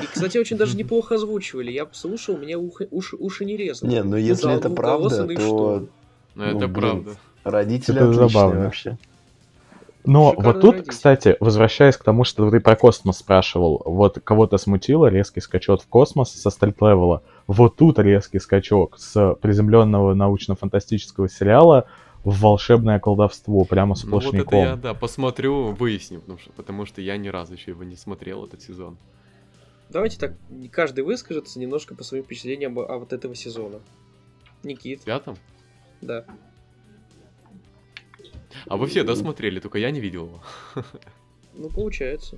И, кстати, очень даже неплохо озвучивали. Я послушал, меня уши, уши, уши не резало. Не, ну если это правда, то... Ну, это правда. Родители это отличные забавно. вообще. Но Шикарно вот тут, родить. кстати, возвращаясь к тому, что ты про космос спрашивал, вот кого-то смутило резкий скачок в космос со стрит-левела, вот тут резкий скачок с приземленного научно-фантастического сериала в волшебное колдовство, прямо сплошняком. Ну вот это я, да, посмотрю, выясню, потому что, потому что я ни разу еще его не смотрел, этот сезон. Давайте так, каждый выскажется немножко по своим впечатлениям о, вот этого сезона. Никит. В пятом? Да. А вы все досмотрели, только я не видел его. [LAUGHS] Ну, получается.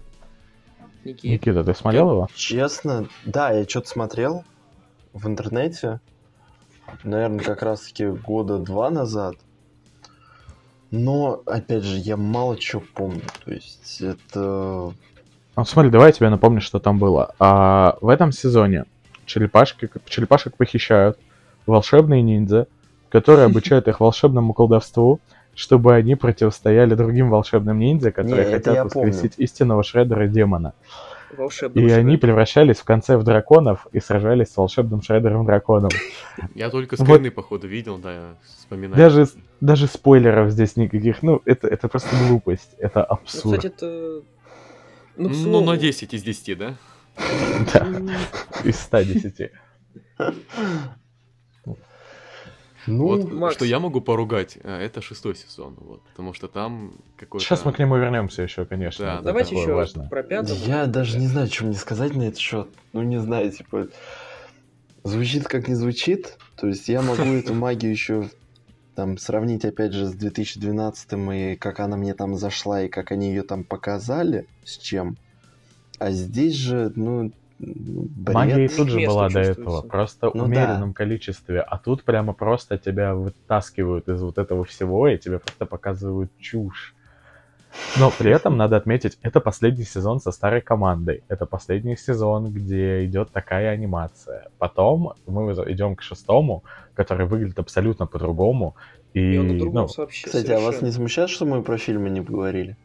Никита. Никита, ты смотрел его? Честно, да, я что-то смотрел в интернете. Наверное, как раз-таки года два назад. Но, опять же, я мало чего помню. То есть, это... Ну, смотри, давай я тебе напомню, что там было. А, в этом сезоне черепашки, черепашек похищают волшебные ниндзя, которые [LAUGHS] обучают их волшебному колдовству, чтобы они противостояли другим волшебным ниндзя, которые Не, хотят воскресить истинного Шредера демона. И шредера. они превращались в конце в драконов и сражались с волшебным Шредером драконом. Я только скрины, вот. походу, видел, да, вспоминаю. Даже, даже спойлеров здесь никаких. Ну, это, это просто глупость. Это ну, абсурд. Ну, кстати, это... Ну, ну, на 10 из 10, да? Да, из 110. [LAUGHS] Ну, вот, Макс... что я могу поругать, э, это шестой сезон, вот, потому что там какой-то... Сейчас мы к нему вернемся еще, конечно. Да, Давайте еще важно. про пятый. Я даже не знаю, что мне сказать на этот счет. Ну, не знаю, типа, звучит как не звучит. То есть я могу эту магию еще там сравнить, опять же, с 2012 и как она мне там зашла, и как они ее там показали, с чем. А здесь же, ну, Бред. Магия и тут же была до этого, просто ну, в умеренном да. количестве. А тут прямо просто тебя вытаскивают из вот этого всего, и тебе просто показывают чушь. Но при этом надо отметить, это последний сезон со старой командой. Это последний сезон, где идет такая анимация. Потом мы идем к шестому, который выглядит абсолютно по-другому. И, и он ну, вообще Кстати, совершенно. а вас не смущает, что мы про фильмы не поговорили?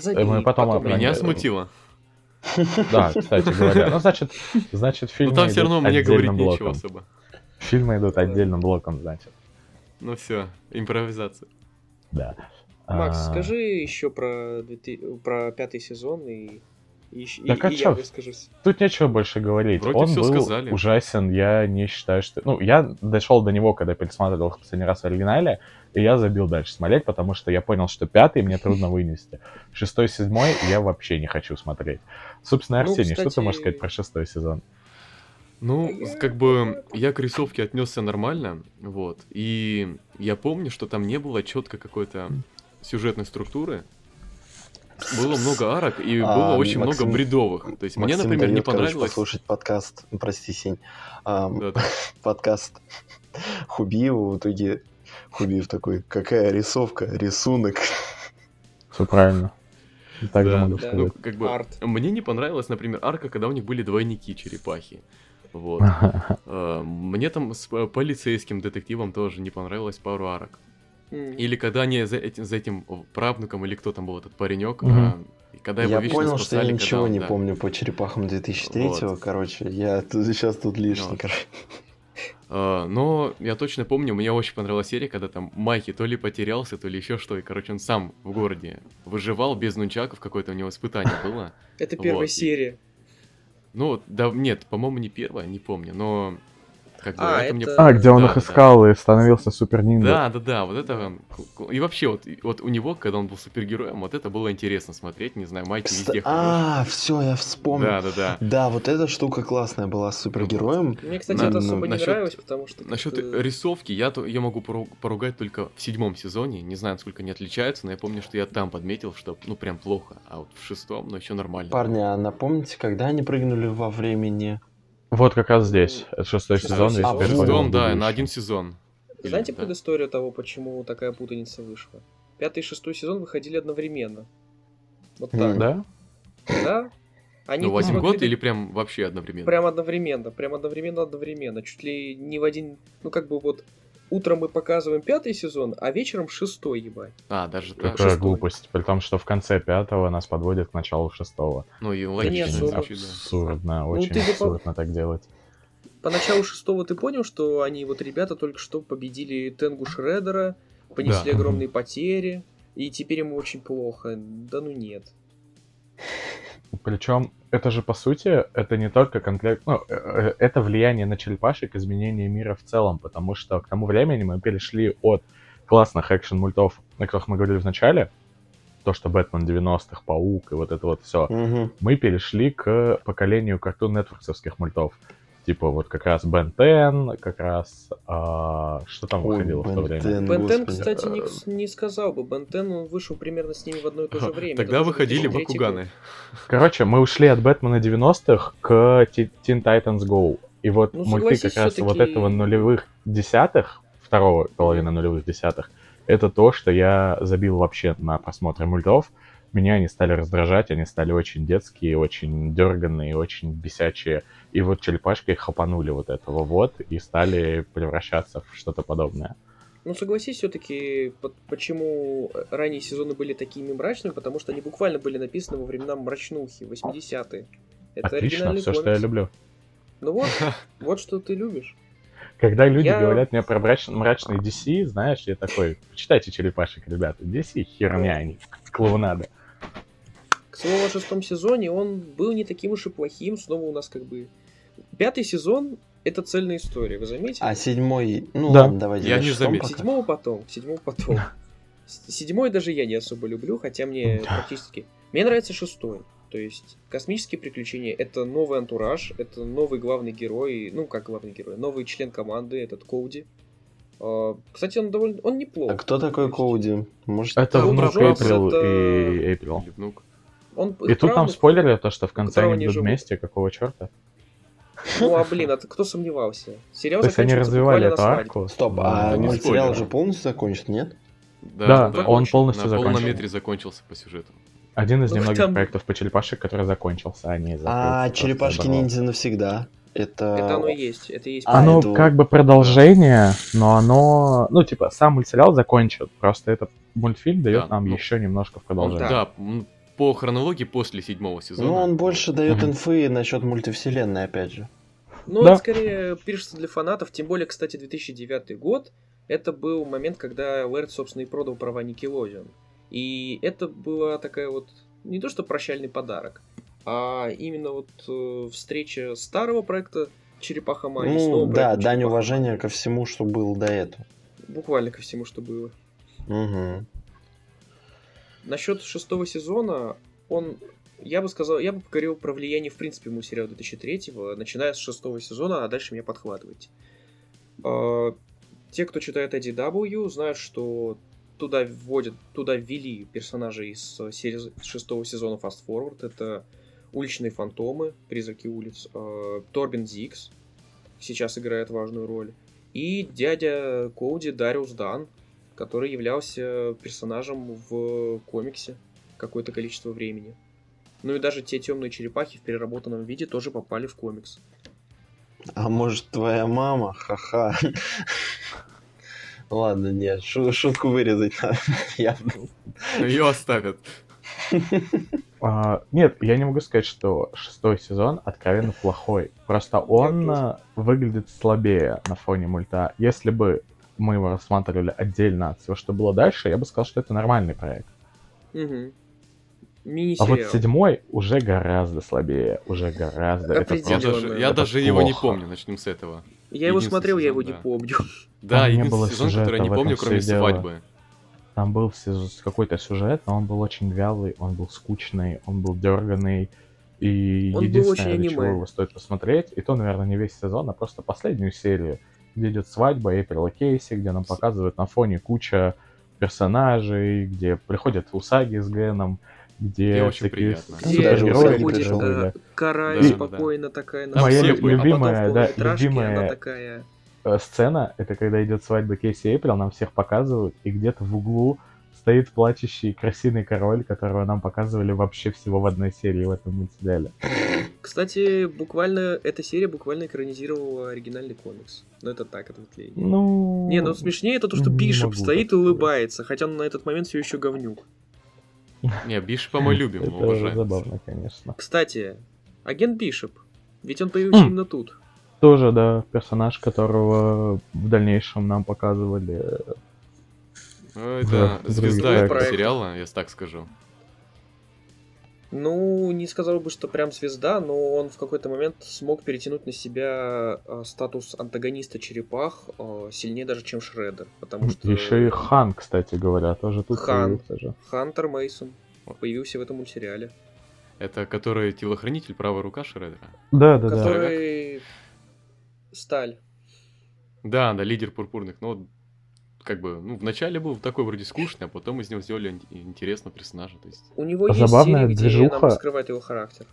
Забей, мы потом, потом Меня смутило. Да, кстати говоря. Ну, значит, значит фильмы Ну, там все равно мне говорить блоком. нечего особо. Фильмы идут отдельным блоком, значит. Ну все, импровизация. Да. Макс, а... скажи еще про, про пятый сезон и и, так, и, а и я выскажусь. Тут нечего больше говорить. Вроде Он был сказали. ужасен, я не считаю, что... Ну, я дошел до него, когда пересматривал в последний раз в оригинале, и я забил дальше смотреть, потому что я понял, что пятый мне трудно вынести. Шестой, седьмой я вообще не хочу смотреть. Собственно, ну, Арсений, ну, кстати... что ты можешь сказать про шестой сезон? Ну, как бы я к рисовке отнесся нормально, вот. И я помню, что там не было четко какой-то сюжетной структуры, было много арок и а, было очень Максим, много бредовых. То есть Максим мне, например, дает, не понравилось... Короче, послушать подкаст, прости, Сень, а, [LAUGHS] подкаст Хубиева в итоге Хубиев такой, какая рисовка, рисунок. Все правильно. Так да, могу сказать. Ну, как бы, Арт. Мне не понравилась, например, арка, когда у них были двойники черепахи. Вот. А, [LAUGHS] мне там с полицейским детективом тоже не понравилось пару арок. Или когда они за этим, за этим правнуком, или кто там был этот паренек, mm-hmm. а, когда его Я понял, что я ничего он, не да. помню по черепахам 2003 вот. короче, я тут, [LAUGHS] сейчас тут лишний, вот. короче. Uh, но я точно помню, мне очень понравилась серия, когда там Майки то ли потерялся, то ли еще что, и, короче, он сам в городе выживал без нунчаков, какое-то у него испытание было. Это первая серия. Ну, да, нет, по-моему, не первая, не помню, но как бы, а, это, мне... а, где он да, их искал да. и становился супер ниндзя. Да, да, да, вот это... И вообще, вот, вот у него, когда он был супергероем, вот это было интересно смотреть, не знаю, Майки везде хорош. А, все, я вспомнил. Да, да, да. Да, вот эта штука классная была с супергероем. Мне, кстати, На, это особо ну, не насчет, нравилось, потому что... Насчет рисовки, я, я могу поругать только в седьмом сезоне, не знаю, насколько они отличаются, но я помню, что я там подметил, что, ну, прям плохо, а вот в шестом, ну, еще нормально. Парни, а напомните, когда они прыгнули во времени? Вот как раз здесь. Это шестой сезон. Здесь а, в шестом, да, на один сезон. Знаете предысторию того, почему такая путаница вышла? Пятый и шестой сезон выходили одновременно. Вот так. Да? Да. Они ну, в один год или прям вообще одновременно? Прям одновременно, прям одновременно, одновременно. Чуть ли не в один, ну как бы вот утром мы показываем пятый сезон, а вечером шестой, ебать. А, даже так. Это глупость, при том, что в конце пятого нас подводят к началу шестого. Ну и логично. Да абсурдно, ну, очень ну, абсурдно по... так делать. По началу шестого ты понял, что они, вот ребята, только что победили Тенгу Шредера, понесли да. огромные потери, и теперь ему очень плохо. Да ну нет. Причем это же по сути, это не только конкретно, ну, э, э, это влияние на черепашек, изменение мира в целом, потому что к тому времени мы перешли от классных экшен-мультов, о которых мы говорили в начале, то, что Бэтмен 90-х, Паук и вот это вот все, Мгм. мы перешли к поколению картун нетворксовских мультов. Типа вот как раз Бен Тен, как раз а, что там Ой, выходило в то Бен время? Тен. Бентен, кстати, не, не сказал бы. Бентен, он вышел примерно с ними в одно и то же время. Тогда Это выходили 2003 Бакуганы. год. Короче, мы ушли от Бэтмена 90-х к Teen Titans Go. И вот Ну, мульты как раз вот этого нулевых десятых, второго половины нулевых десятых, это то, что я забил вообще на просмотр мультов. Меня они стали раздражать, они стали очень детские, очень дерганные, очень бесячие. И вот черепашки хапанули вот этого вот и стали превращаться в что-то подобное. Ну, согласись, все-таки, почему ранние сезоны были такими мрачными, потому что они буквально были написаны во времена мрачнухи, 80-е. Это Отлично, все, что комикс. я люблю. Ну вот, [LAUGHS] вот что ты любишь. Когда люди Я- говорят мне про мрач... мрачный DC, знаешь, я такой, почитайте черепашек, ребята. DC херня, они клоунада. К слову, о шестом сезоне он был не таким уж и плохим. Снова у нас как бы... Пятый сезон — это цельная история, вы заметили? А седьмой... Ну Да. ладно, давайте. Я не заметил. Седьмого потом, седьмого потом. Седьмой даже я не особо люблю, хотя мне практически... Мне нравится шестой. То есть космические приключения — это новый антураж, это новый главный герой, ну как главный герой, новый член команды, этот Коуди. А, Кстати, он довольно... Он неплох. А кто такой Коуди? Может, Это внук Эйприл это- и Эйприл. Внук. Он И тут нам правда- спойлерили то, что в конце они будут живут. вместе, какого черта? Ну а блин, а ты кто сомневался? Сериал То есть они развивали эту на арку? Стоп, Да, а мультсериал уже полностью закончен, нет? Да, да. он полностью На закончен. полном метре закончился по сюжету. Один из Ну, немногих там- проектов по черепашек, который закончился, а не А черепашки ниндзя навсегда. Это... Это оно и есть, это и есть. А, Оно это- как бы продолжение, но оно... Ну, типа, сам мультсериал закончен, просто этот мультфильм дает Да, нам ну, еще немножко в продолжение. Да, по хронологии после седьмого сезона. Ну, он больше дает инфы насчет мультивселенной, опять же. Ну, Да. это скорее пишется для фанатов, тем более, кстати, 2009 год, это был момент, когда Лэрд, собственно, и продал права Nickelodeon. И это была такая вот, не то что прощальный подарок, а именно вот э, встреча старого проекта Черепаха Майи с Ну, да, дань «Черепаха уважения Майи». ко всему, что было до этого. Буквально ко всему, что было. Угу. Насчет шестого сезона, он, я бы сказал, я бы поговорил про влияние, в принципе, мультсериала 2003-го, начиная с шестого сезона, а дальше меня подхватывайте. А, Те, кто читает IDW, знают, что туда вводят, туда ввели персонажей из серии шестого сезона Fast Forward. Это уличные фантомы, призраки улиц, э, Торбин Зикс сейчас играет важную роль, и дядя Коуди Дариус Дан, который являлся персонажем в комиксе какое-то количество времени. Ну и даже те темные черепахи в переработанном виде тоже попали в комикс. А может, твоя мама? Ха-ха. Ладно, нет, шу- шутку вырезать надо. [LAUGHS] Явно. Ее оставят. А, нет, я не могу сказать, что шестой сезон откровенно плохой. Просто он выглядит слабее на фоне мульта. Если бы мы его рассматривали отдельно от всего, что было дальше, я бы сказал, что это нормальный проект. Угу. А вот седьмой уже гораздо слабее, уже гораздо. Это Определенно. Я просто- даже, я даже его не плохо. помню, начнем с этого. Я его смотрел, я сезон, его не да. помню. Да, Там не было сезон, сюжета, который я не помню, кроме и дело. свадьбы. Там был какой-то сюжет, но он был очень вялый, он был скучный, он был дерганый. И Он единственное, для чего его стоит посмотреть, и то, наверное, не весь сезон, а просто последнюю серию, где идет свадьба Эйприла Кейси, где нам показывают на фоне куча персонажей, где приходят Усаги с Геном, где Где очень Где супергерои э, Карай Да, спокойно такая на Моя были. а любимая, да, любимая такая... сцена, это когда идет свадьба Кейси и Эйприл, нам всех показывают, и где-то в углу стоит плачущий красивый король, которого нам показывали вообще всего в одной серии в этом мультсериале. Кстати, буквально, эта серия буквально экранизировала оригинальный комикс. Но это так, ответвление. Ну... Не, ну смешнее это то, что Бишоп стоит и улыбается, хотя он на этот момент все еще говнюк. Не, Бишопа мы любим, Это уважаем. забавно, конечно. Кстати, агент Бишоп, ведь он появился Хм. именно тут. Тоже, да, персонаж, которого в дальнейшем нам показывали Ну, это да, звезда этого сериала, я так скажу. Ну, не сказал бы, что прям звезда, но он в какой-то момент смог перетянуть на себя э, статус антагониста черепах э, сильнее даже, чем Шреддер, потому что... Еще и Хан, кстати говоря, тоже тут Хан, же. Хантер Мейсон появился в этом мультсериале. Это который телохранитель, правая рука Шреддера? Да, да, да. Который... Сталь. Да, да, лидер пурпурных. Но как бы, ну, вначале был такой вроде скучный, а потом из него сделали интересного персонажа. То есть... У него есть Забавная серии, движуха... где нам скрывает его характер.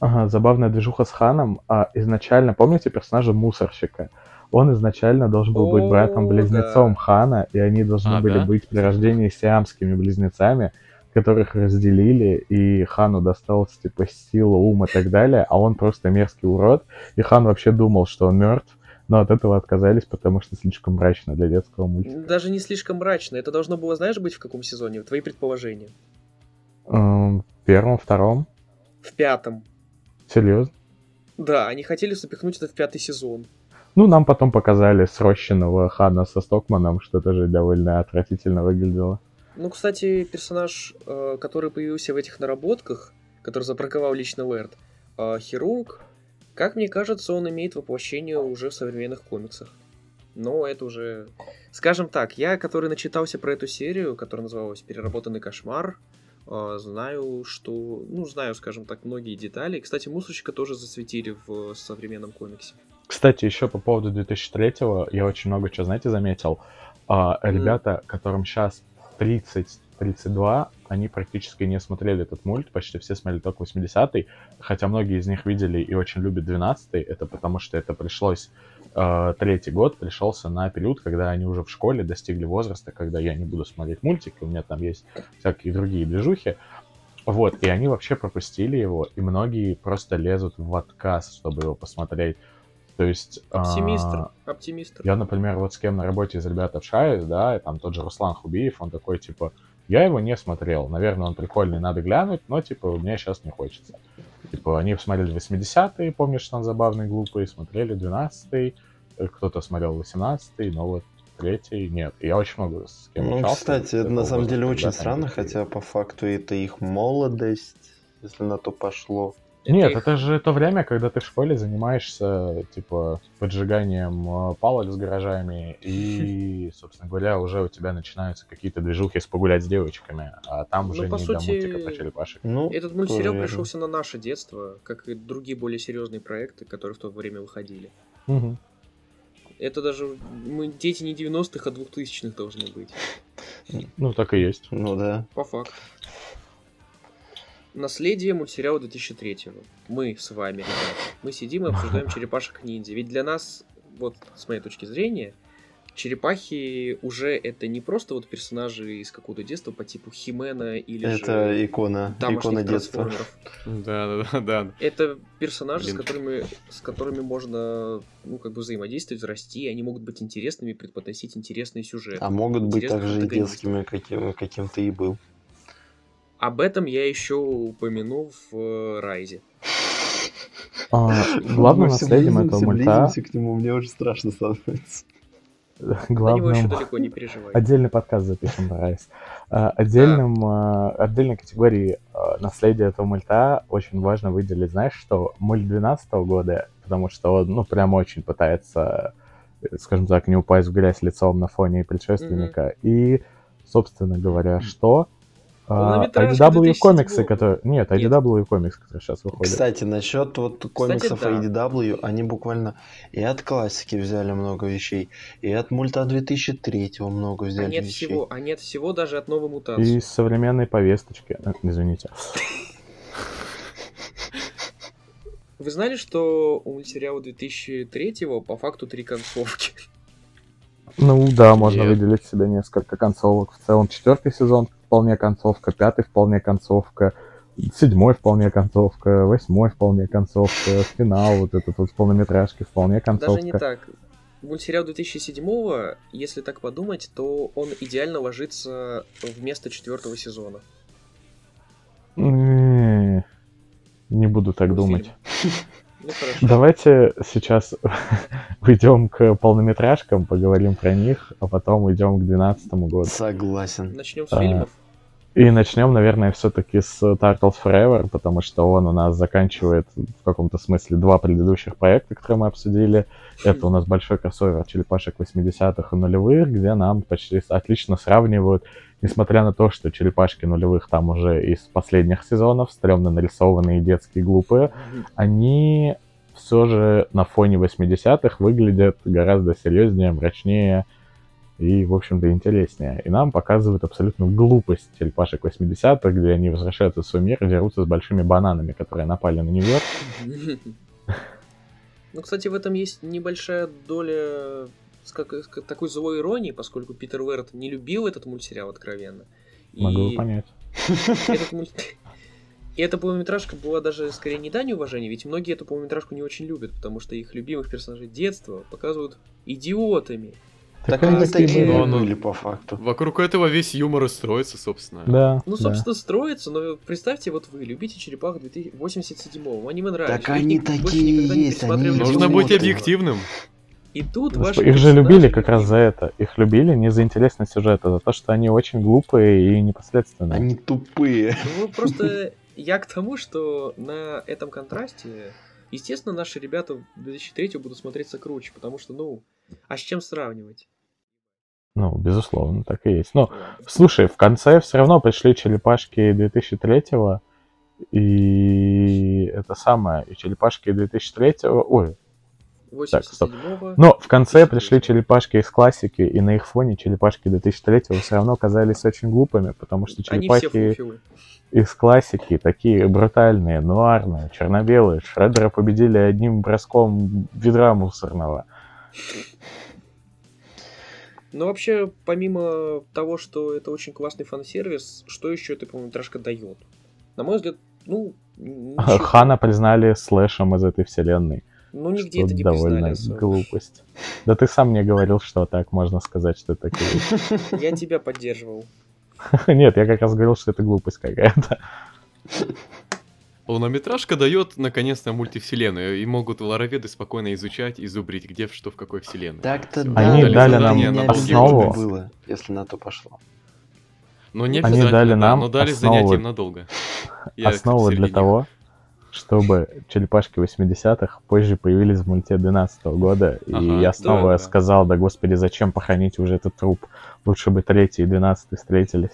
Ага, забавная движуха с Ханом. А изначально, помните персонажа Мусорщика? Он изначально должен был быть братом-близнецом да. Хана, и они должны а, были да? быть при рождении сиамскими близнецами, которых разделили, и Хану досталось типа сила, ум и так далее, а он просто мерзкий урод, и Хан вообще думал, что он мертв, но от этого отказались, потому что слишком мрачно для детского мультика. Даже не слишком мрачно. Это должно было, знаешь, быть в каком сезоне? Твои предположения. Эм, в первом, втором. В пятом. Серьезно? Да, они хотели запихнуть это в пятый сезон. Ну, нам потом показали срощенного Хана со Стокманом, что тоже довольно отвратительно выглядело. Ну, кстати, персонаж, э, который появился в этих наработках, который запраковал лично Лэрд, э, хирург, как мне кажется, он имеет воплощение уже в современных комиксах. Но это уже... Скажем так, я, который начитался про эту серию, которая называлась «Переработанный кошмар», а, знаю, что... Ну, знаю, скажем так, многие детали. Кстати, Мусорщика тоже засветили в современном комиксе. Кстати, еще по поводу 2003-го, я очень много чего, знаете, заметил. А, ребята, которым сейчас 30 32, они практически не смотрели этот мульт, почти все смотрели только 80-й, хотя многие из них видели и очень любят 12-й, это потому что это пришлось, э, третий год пришелся на период, когда они уже в школе достигли возраста, когда я не буду смотреть мультики, у меня там есть всякие другие движухи, вот, и они вообще пропустили его, и многие просто лезут в отказ, чтобы его посмотреть. То есть... Оптимистр, а, оптимистр. Я, например, вот с кем на работе из ребят общаюсь, да, и там тот же Руслан Хубиев, он такой, типа, я его не смотрел. Наверное, он прикольный, надо глянуть, но, типа, мне сейчас не хочется. Типа, они посмотрели 80-е, помнишь, там забавный, глупый, смотрели 12-й, э, кто-то смотрел 18-й, но вот третий нет. Я очень много с кем Ну, общался, кстати, на самом деле очень странно, хотя по факту это их молодость, если на то пошло. Нет, это же то время, когда ты в школе занимаешься, типа, поджиганием э, палок с гаражами, и, [LAUGHS] собственно говоря, уже у тебя начинаются какие-то движухи с погулять с девочками, а там уже ну, не сути, до мультика про черепашек. Ну, Этот мультсериал пришелся на наше детство, как и другие более серьезные проекты, которые в то время выходили. Угу. Это даже... Мы дети не 90-х, а 2000-х должны быть. [LAUGHS] Ну, так и есть. Ну да. По факту. Наследие мультсериала 2003 Мы с вами, ребята, мы сидим и обсуждаем [LAUGHS] черепашек ниндзя. Ведь для нас, вот с моей точки зрения, черепахи уже это не просто вот персонажи из какого-то детства по типу Химена или это же икона, икона детства. Да, да, да. Это персонажи, с которыми, с которыми можно, ну, как бы взаимодействовать, расти, они могут быть интересными, преподносить интересные сюжеты. А могут быть также и детскими, каким, каким ты и был. Об этом я еще упомяну в э, Райзе. А, [LAUGHS] главным наследием этого мульта... к нему, мне уже страшно становится. [LAUGHS] Главным... еще далеко не переживай. Отдельный подкаст запишем Райз. А, отдельным, да. отдельной категории а, наследия этого мульта очень важно выделить, знаешь, что мульт 12 года, потому что он, ну, прям очень пытается, скажем так, не упасть в грязь лицом на фоне предшественника. Mm-hmm. И, собственно говоря, что а, IDW комиксы, которые... Нет, IDW Нет. комикс, который сейчас выходит. Кстати, насчет вот комиксов Кстати, да. IDW, они буквально и от классики взяли много вещей, и от мульта 2003 много взяли они вещей. Всего, они от всего, даже от новой мутации. И современной повесточки. Э, извините. Вы знали, что у мультсериала 2003 по факту три концовки? Ну да, можно Нет. выделить себе несколько концовок. В целом четвертый сезон вполне концовка, пятый вполне концовка, седьмой вполне концовка, восьмой вполне концовка, финал вот этот вот полнометражки вполне концовка. Даже не так. Мультсериал 2007 если так подумать, то он идеально ложится вместо четвертого сезона. Не, не буду так Был думать. [LAUGHS] Ну, Давайте сейчас [LAUGHS] уйдем к полнометражкам, поговорим про них, а потом уйдем к 2012 году. Согласен. Начнем с а, фильмов. И начнем, наверное, все-таки с Turtles Forever, потому что он у нас заканчивает в каком-то смысле два предыдущих проекта, которые мы обсудили. Это у нас большой кроссовер черепашек 80-х и нулевых, где нам почти отлично сравнивают несмотря на то, что черепашки нулевых там уже из последних сезонов, стрёмно нарисованные, детские, глупые, они все же на фоне 80-х выглядят гораздо серьезнее, мрачнее и, в общем-то, интереснее. И нам показывают абсолютно глупость черепашек 80-х, где они возвращаются в свой мир и дерутся с большими бананами, которые напали на Нью-Йорк. Ну, кстати, в этом есть небольшая доля с, как, с такой злой иронией, поскольку Питер Уэрт не любил этот мультсериал откровенно. Могу и... понять. Этот мульт... И эта полнометражка была даже скорее не дань уважения, ведь многие эту полнометражку не очень любят, потому что их любимых персонажей детства показывают идиотами. Так, так они такие ну, были по факту. Вокруг этого весь юмор и строится, собственно. Да. Ну, собственно, да. строится, но представьте, вот вы любите черепах 87-го, аниме нравится. Так они такие есть, они Нужно быть объективным. И тут ваши Их же любили как раз за это. Их любили не за интересность сюжета, а за то, что они очень глупые и непосредственные. Они тупые. Ну, просто я к тому, что на этом контрасте, естественно, наши ребята 2003 будут смотреться круче, потому что, ну, а с чем сравнивать? Ну, безусловно, так и есть. Но, слушай, в конце все равно пришли черепашки 2003-го, и это самое, и черепашки 2003-го, ой, так, стоп. Но в конце пришли черепашки из классики, и на их фоне черепашки 2003 все равно казались очень глупыми, потому что черепахи из классики такие брутальные, нуарные, черно-белые. Шреддера победили одним броском ведра мусорного. Ну, вообще, помимо того, что это очень классный фан-сервис, что еще эта полнометражка дает? На мой взгляд, ну... Ничего. [LAUGHS] Хана признали слэшем из этой вселенной. Ну, нигде что это не довольно признали глупость. Да ты сам мне говорил, что так можно сказать, что это глупость. Я тебя поддерживал. [LAUGHS] Нет, я как раз говорил, что это глупость какая-то. [LAUGHS] Полнометражка дает наконец-то мультивселенную, и могут лароведы спокойно изучать и зубрить, где что в какой вселенной. Так-то да. Они дали нам на основу. Было, если на то пошло. Но не Они дали нам но дали основу, занятием надолго. основу для того, чтобы черепашки 80-х позже появились в мульте 12 года. И ага, я снова да, сказал, да господи, зачем похоронить уже этот труп? Лучше бы третий и 12 встретились.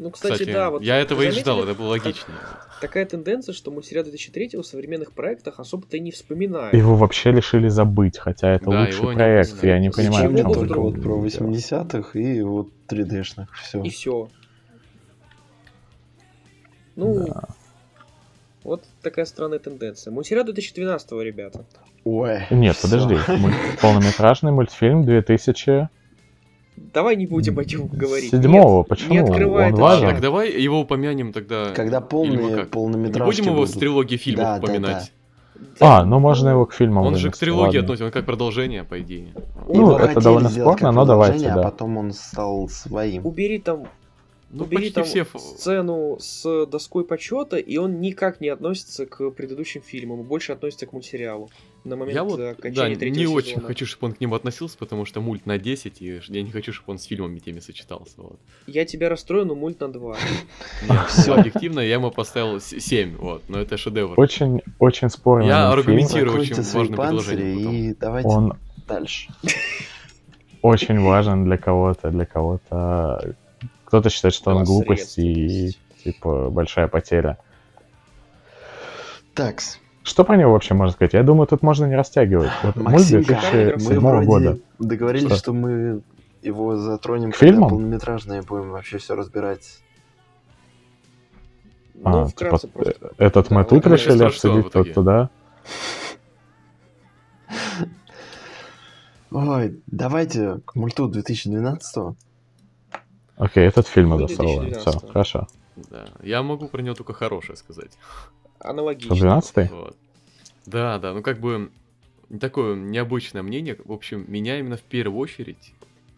Ну, кстати, кстати да. Вот я этого и ждал, это было логично. Такая тенденция, что мультсериал 2003 в современных проектах особо-то и не вспоминают. Его вообще решили забыть, хотя это да, лучший проект, я не понимаю, Зачем только вот про 80-х и вот 3D-шных, все. И все. Ну, да. Вот такая странная тенденция. Мультсериал 2012 ребята. Ой. Нет, подожди. Полнометражный мультфильм 2000... Давай не будем о нем говорить. Седьмого, Нет, почему? Не открывай он важен. Так давай его упомянем тогда. Когда полные полнометражки Не будем его будут. с трилогии фильмов да, упоминать. Да, да. А, ну можно его к фильмам Он же к трилогии ладно. относится, он как продолжение, по идее. Ну, это довольно спорно, но давайте, а да. А потом он стал своим. Убери там ну, Убери там все... сцену с доской почета, и он никак не относится к предыдущим фильмам, больше относится к мультсериалу. На момент я вот, окончания да, третьего не сезона. очень хочу, чтобы он к нему относился, потому что мульт на 10, и я не хочу, чтобы он с фильмами теми сочетался. Вот. Я тебя расстрою, но мульт на 2. [LAUGHS] Нет, все объективно, я ему поставил 7, вот, но это шедевр. Очень, очень спорный Я аргументирую очень важное предложение. И давайте он... дальше. Очень важен для кого-то, для кого-то кто-то считает, что он глупость и типа большая потеря. Такс. Что про него вообще можно сказать? Я думаю, тут можно не растягивать. Вот Максим, 2007 года. Договорились, что? что мы его затронем, К когда фильмам? полнометражные будем вообще все разбирать. А, ну, типа, просто. этот да, мы тут решили обсудить, тот туда. [LAUGHS] Ой, давайте к мульту 2012 -го. Окей, этот фильм одосрал. Все, хорошо. Да, я могу про него только хорошее сказать. Аналогично. 12 вот. Да, да, ну как бы такое необычное мнение. В общем, меня именно в первую очередь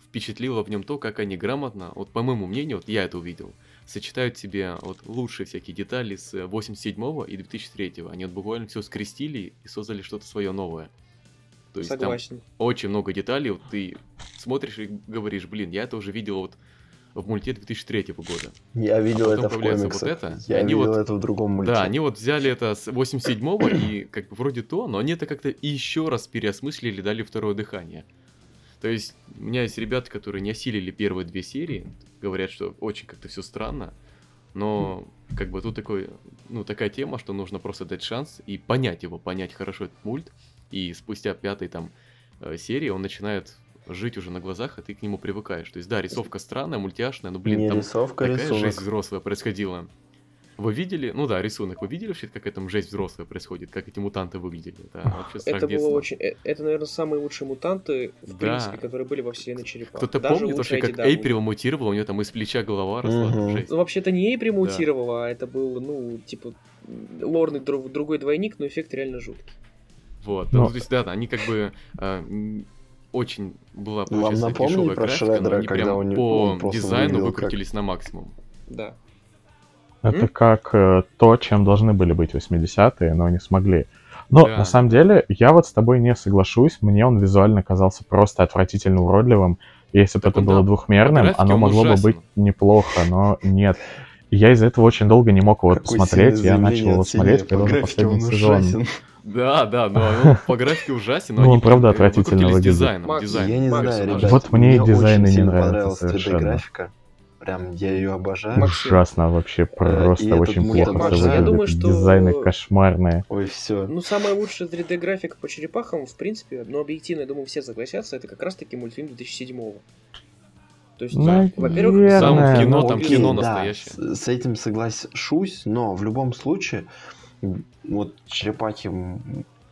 впечатлило в нем то, как они грамотно, вот по моему мнению, вот я это увидел, сочетают себе вот лучшие всякие детали с 87 и 2003 Они вот буквально все скрестили и создали что-то свое новое. То есть Согласен. там очень много деталей, вот ты смотришь и говоришь, блин, я это уже видел вот в мульте 2003 года. Я видел а это в комиксах. Вот это, Я они видел вот, это в другом мульте. Да, они вот взяли это с 87-го и как бы вроде то, но они это как-то еще раз переосмыслили, дали второе дыхание. То есть у меня есть ребята, которые не осилили первые две серии, говорят, что очень как-то все странно, но как бы тут такой, ну, такая тема, что нужно просто дать шанс и понять его, понять хорошо этот мульт, и спустя пятой там э, серии он начинает жить уже на глазах, а ты к нему привыкаешь. То есть, да, рисовка странная, мультяшная, но, блин, Не там рисовка, такая рисунок. жизнь взрослая происходила. Вы видели, ну да, рисунок, вы видели вообще, как эта жесть взрослая происходит, как эти мутанты выглядели? Это вообще страх Это детства. было очень... э, Это, наверное, самые лучшие мутанты, в Да. принципе, которые были во вселенной Черепа. Кто-то Даже помнит лучше вообще, как. Эйприл мутировала, у нее там из плеча голова росла, Мгм. жесть. Ну, вообще-то не Эйприл мутировала, а это был, ну, типа, лорный друг- другой двойник, но эффект реально жуткий. Вот, Но- ну, то есть, да, они как бы а, очень была, Вам получается, напомнили дешевая про графика, но Шреддера, они когда прям он- по просто дизайну выглядел как- выкрутились на максимум. Да. Это М? как э, то, чем должны были быть 80-е, но не смогли. Но Да. на самом деле, я вот с тобой не соглашусь. Мне он визуально казался просто отвратительно уродливым. Если бы это он, было да, двухмерным, оно он могло бы ужасен. быть неплохо, но нет. И я из-за этого очень долго не мог его Какое посмотреть. Я начал его от смотреть, когда уже последний сезон. ужасен. Да, да, но он по графике ужасен, но Ну, они он правда э, отвратительно выглядит. дизайном, Макс, дизайном Я не знаю, персонажа. ребят. Вот мне и очень дизайн и не 3D совершенно. графика. Прям я ее обожаю. Максим. Ужасно вообще, просто этот очень плохо обожаю. все Я выглядит. думаю, что- Дизайны кошмарные. Ой, все. Ну, самая лучшая 3D-графика по черепахам, в принципе, но объективно, я думаю, все согласятся, это как раз-таки мультфильм 2007 То есть, Наверное, во-первых, Сам кино, ну, там окей, кино да, настоящее. с, с этим соглашусь, но в любом случае, вот Черепахи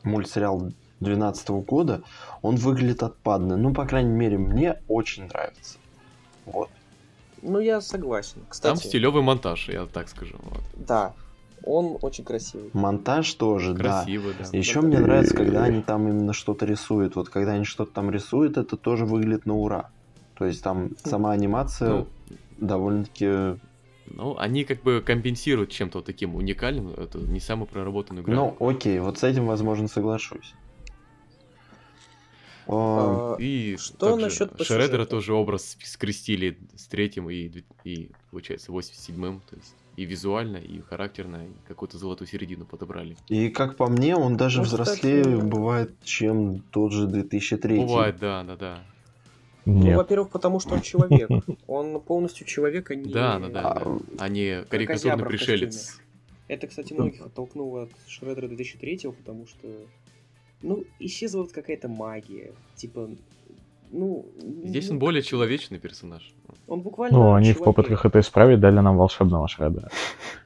мультсериал 2012 года, он выглядит отпадно. Ну, по крайней мере, мне очень нравится. Вот. Ну, я согласен. Там Кстати, стилевый монтаж, я так скажу. Вот. да, он очень красивый. Монтаж тоже, да. Красивый, да. Еще Это- мне нравится, когда они там именно что-то рисуют. Вот когда они что-то там рисуют, это тоже выглядит на ура. То есть там сама анимация Ну, довольно-таки... Ну, они как бы компенсируют чем-то вот таким уникальным, это не самую проработанную графику. Ну, окей, вот с этим, возможно, соглашусь. А, И что насчет сюжету? тоже образ скрестили с третьим и, и получается, 87-м. То есть и визуально, и характерно, и какую-то золотую середину подобрали. И как по мне, он даже Ну, взрослее кстати, бывает, чем тот же 2003. Бывает, да, да, да. Ну, Нет. во-первых, потому что он человек. [LAUGHS] Он полностью человек, а не... Да, да, да. А. А не карикатурный в пришелец. Это, кстати, многих оттолкнуло от Шреддера 2003 потому что... Ну, исчезла вот какая-то магия. Типа, ну... Здесь ну, он более человечный персонаж. Он буквально Ну, они в человек. попытках это исправить дали нам волшебного Шреддера.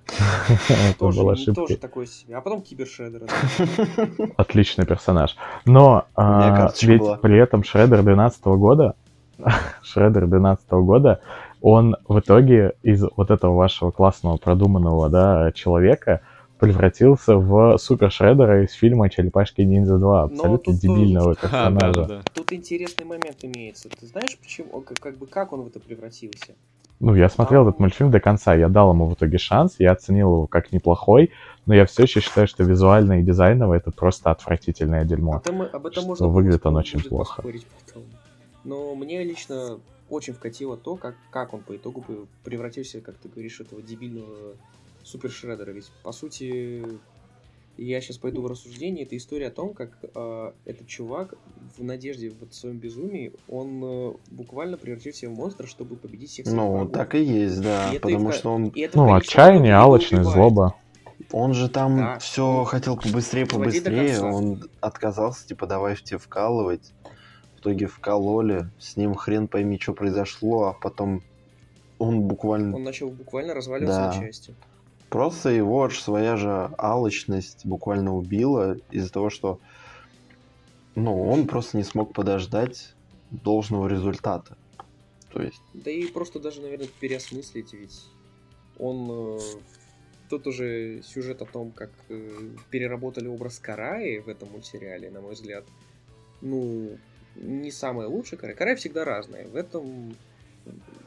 [LAUGHS] Это Тоже, была ну, ошибка. тоже такое себе. А потом Кибершреддер. да. Отличный персонаж. Но а, ведь при этом Шреддер 12 года, [LAUGHS] Шреддер 12 года, он в итоге из вот этого вашего классного продуманного да, человека превратился в супер Шреддера из фильма «Черепашки ниндзя 2». Но Абсолютно тут дебильного Ха, [LAUGHS] да, да, персонажа. да. Тут интересный момент имеется. Ты знаешь, почему, как, как бы, как он в это превратился? Ну, я смотрел Там- этот мультфильм до конца, я дал ему в итоге шанс, я оценил его как неплохой, но я все еще считаю, что визуально и дизайново это просто отвратительное дерьмо. Об этом, об этом Что можно выглядит он очень плохо. потом. Но мне лично очень вкатило то, как, как он по итогу превратился, как ты говоришь, этого дебильного супер Шреддера. Ведь, по сути, я сейчас пойду в рассуждение. Это история о том, как э, этот чувак в надежде вот в своем безумии, он э, буквально превратился в монстра, чтобы победить всех своих Ну, врагов. так и есть, да. И это Потому их- что он, это, Ну, отчаяние, алчность, злоба. он же там Да. все хотел побыстрее, побыстрее. Он отказался, типа, давай в тебе вкалывать. В итоге вкололи. С ним хрен пойми, что произошло, а потом он буквально... Он начал буквально разваливаться Да. на части. Просто его аж своя же алчность буквально убила из-за того, что ну, он просто не смог подождать должного результата. То есть, Да и просто даже, наверное, переосмыслить, ведь он... э, Тут уже сюжет о том, как э, переработали образ Караи в этом мультсериале, на мой взгляд, ну, не самое лучшее Карай. Карай всегда разная. В этом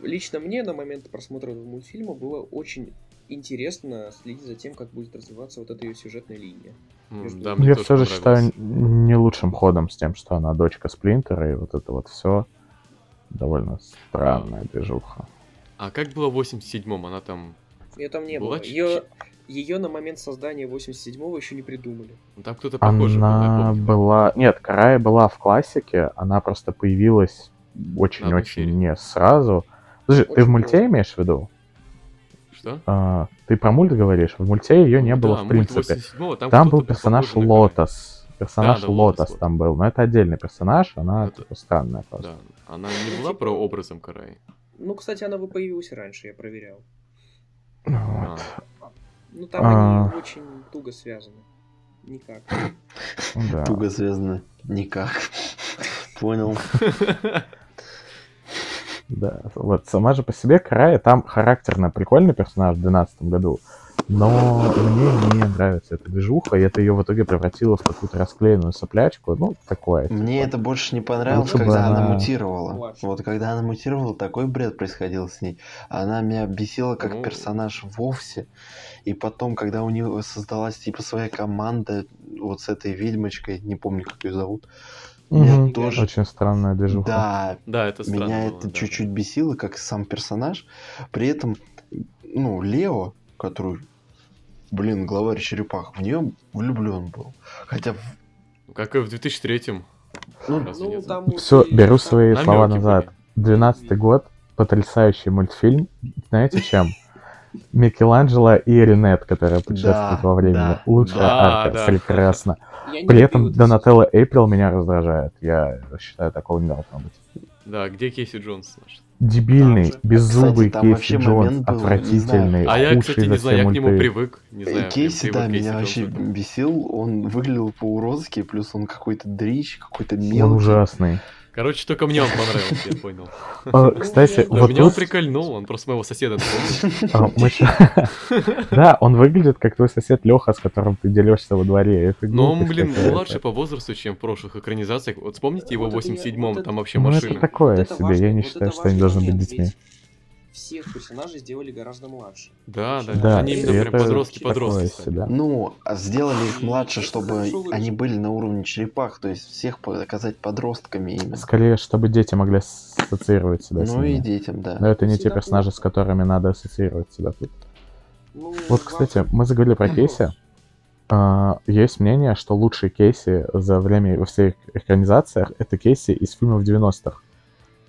лично мне на момент просмотра этого мультфильма было очень интересно следить за тем, как будет развиваться вот эта ее сюжетная линия. Mm, да, Я все же считаю не лучшим ходом с тем, что она дочка Сплинтера, и вот это вот все довольно странная движуха. А как было в 87-м? Она там... Ее там не была было. Ее, ее на момент создания 87-го еще не придумали. Ну, там кто-то похожий Она был, была... Нет, Карая была в классике, она просто появилась очень-очень не сразу. Слушай, ты в мульте имеешь в виду? Что? А, ты про мульт говоришь? В мульте ее не было да, в принципе. Там, там был персонаж Лотос. Персонаж да, да, Лотос там был, но это отдельный персонаж, она это... типа, странная просто. Да. Она не была про образом Карай. Ну, кстати, она бы появилась раньше, я проверял. Ну вот. Ну, там а... они очень туго связаны. Никак. Да. Туго связаны. Никак. Понял. Да, вот сама же по себе Края там характерно прикольный персонаж в 2012 году, но мне не нравится эта движуха, и это ее в итоге превратило в какую-то расклеенную соплячку, ну, такое. Мне типа. это больше не понравилось, Лучше когда она... она мутировала. Младше. Вот когда она мутировала, такой бред происходил с ней. Она меня бесила как ну... персонаж вовсе, и потом, когда у нее создалась типа своя команда, вот с этой ведьмочкой, не помню, как ее зовут, Угу. Тоже... Очень странная движуха. Да, да это странно Меня было, это да. чуть-чуть бесило, как сам персонаж. При этом, ну, Лео, который, блин, главарь черепах, в нее влюблен был. Хотя... Как и в 2003-м. Ну, ну там Все, беру свои Намеки слова назад. 12 год, потрясающий мультфильм. Знаете чем? [LAUGHS] Микеланджело и Ренет, которая путешествует да, во времени. Да, Лучшая да, арка, да. прекрасно. При этом Донателло Эйприл меня раздражает. Я считаю, такого не должно быть. Да, где Кейси Джонс? Дебильный, там беззубый кстати, Кейси Джонс, был, отвратительный, А я, кстати, не знаю, я к нему привык. Не знаю, Кейси, да, меня вообще бесил. Он выглядел по-уродски, плюс он какой-то дрищ, какой-то мелкий. Он ужасный. Короче, только мне он понравился, я понял. [LAUGHS] А, кстати, вот меня он прикольнул, он просто моего соседа а, [LAUGHS] Да, он выглядит как твой сосед Леха, с которым ты делишься во дворе. Но он, блин, младше по возрасту, чем в прошлых экранизациях. Вот вспомните его в 87-м, там вообще машина. Ну, это такое себе, я не считаю, что они должны быть детьми всех персонажей сделали гораздо младше. Да, да, да. Они именно прям подростки-подростки. Ну, а сделали их младше, чтобы они были на уровне черепах, то есть всех показать подростками именно. Скорее, чтобы дети могли ассоциировать себя ну, с ними. Ну и детям, да. Но это не те персонажи, с которыми надо ассоциировать себя тут. Ну, вот, кстати, мы заговорили про [CLEARS THROAT] Кейси. Uh, есть мнение, что лучшие кейсы за время во всех экранизациях это кейсы из фильмов 90-х.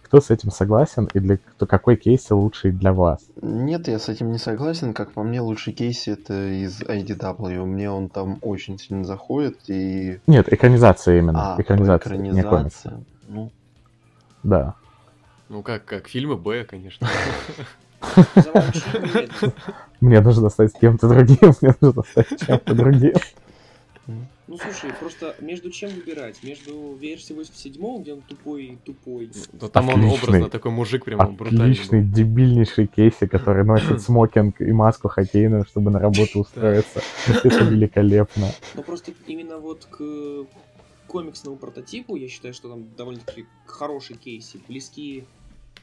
Кто с этим согласен и для кто, какой кейс лучший для вас? Нет, я с этим не согласен. Как по мне, лучший кейс это из IDW. Мне он там очень сильно заходит и... Нет, экранизация именно. А, экранизация, экранизация. Ну... Да. Ну как, как фильмы Б, конечно. Мне нужно стать кем-то другим, мне нужно стать чем-то другим. Ну слушай, просто между чем выбирать? Между версией 87 где он тупой тупой. Да там отличный, он образно такой мужик прям брутальный. Отличный, дебильнейший Кейси, который носит смокинг и маску хоккейную, чтобы на работу устроиться. Это великолепно. Ну просто именно вот к комиксному прототипу, я считаю, что там довольно-таки хороший Кейси, близкие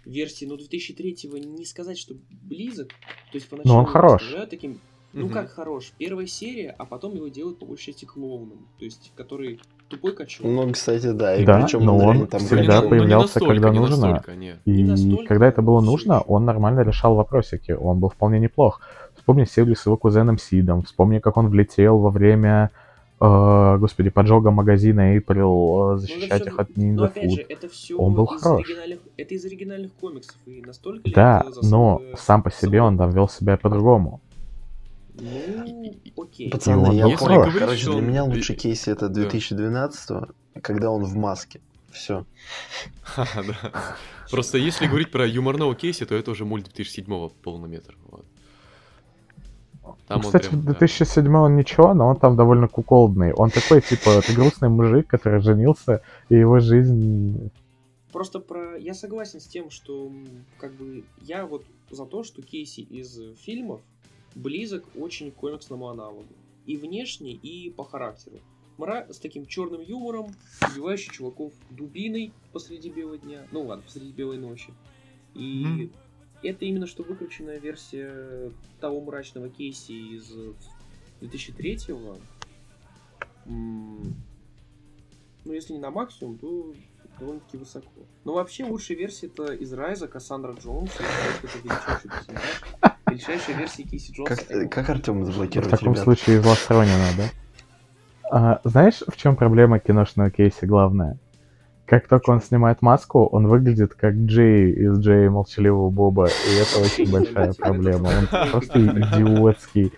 версии, но 2003-го не сказать, что близок. То есть поначалу но он хорош. таким ну как хорош, первая серия, а потом его делают по большей части клоуном, то есть который тупой качок. Ну, кстати, да, и да, причем но он там всегда ну, появлялся, настолько, когда нужно. Настолько, и настолько, когда это было нужно, он нормально решал вопросики, он был вполне неплох. Вспомни серию с его кузеном Сидом, вспомни, как он влетел во время Uh, господи, поджога магазина April, uh, защищать все, их от Ninja но, опять Же, это все он был из хорош. Это из оригинальных комиксов, и настолько Да, но сам по себе он там вел себя по-другому. Ну, окей. Пацаны, я Если понял. Говорить, Короче, для меня лучший кейс это 2012 да. когда он в маске. Все. [LAUGHS] Просто если говорить про юморного кейса, то это уже мульт 2007 полнометр. Вот. Там Кстати, прям, 2007 да. он ничего, но он там довольно куколдный. Он такой, типа, ты грустный мужик, который женился, и его жизнь... Просто про... Я согласен с тем, что, как бы, я вот за то, что кейси из фильмов близок очень к комиксному аналогу. И внешне, и по характеру. Мра с таким черным юмором, убивающий чуваков дубиной посреди белого дня. Ну ладно, посреди белой ночи. И mm-hmm. это именно что выкрученная версия того мрачного кейси из 2003-го. Ну, если не на максимум, то довольно-таки высоко. Но вообще лучшая версия это из Райза Кассандра Джонс. Это величайший персонаж. Величайшая версия Кейси Джонса. Как, как Артем заблокирует, В таком ребят? случае из Ластронина, да? А, знаешь, в чем проблема киношного Кейси главная? Как только он снимает маску, он выглядит как Джей из Джея Молчаливого Боба, и это очень большая проблема. Он просто идиотский.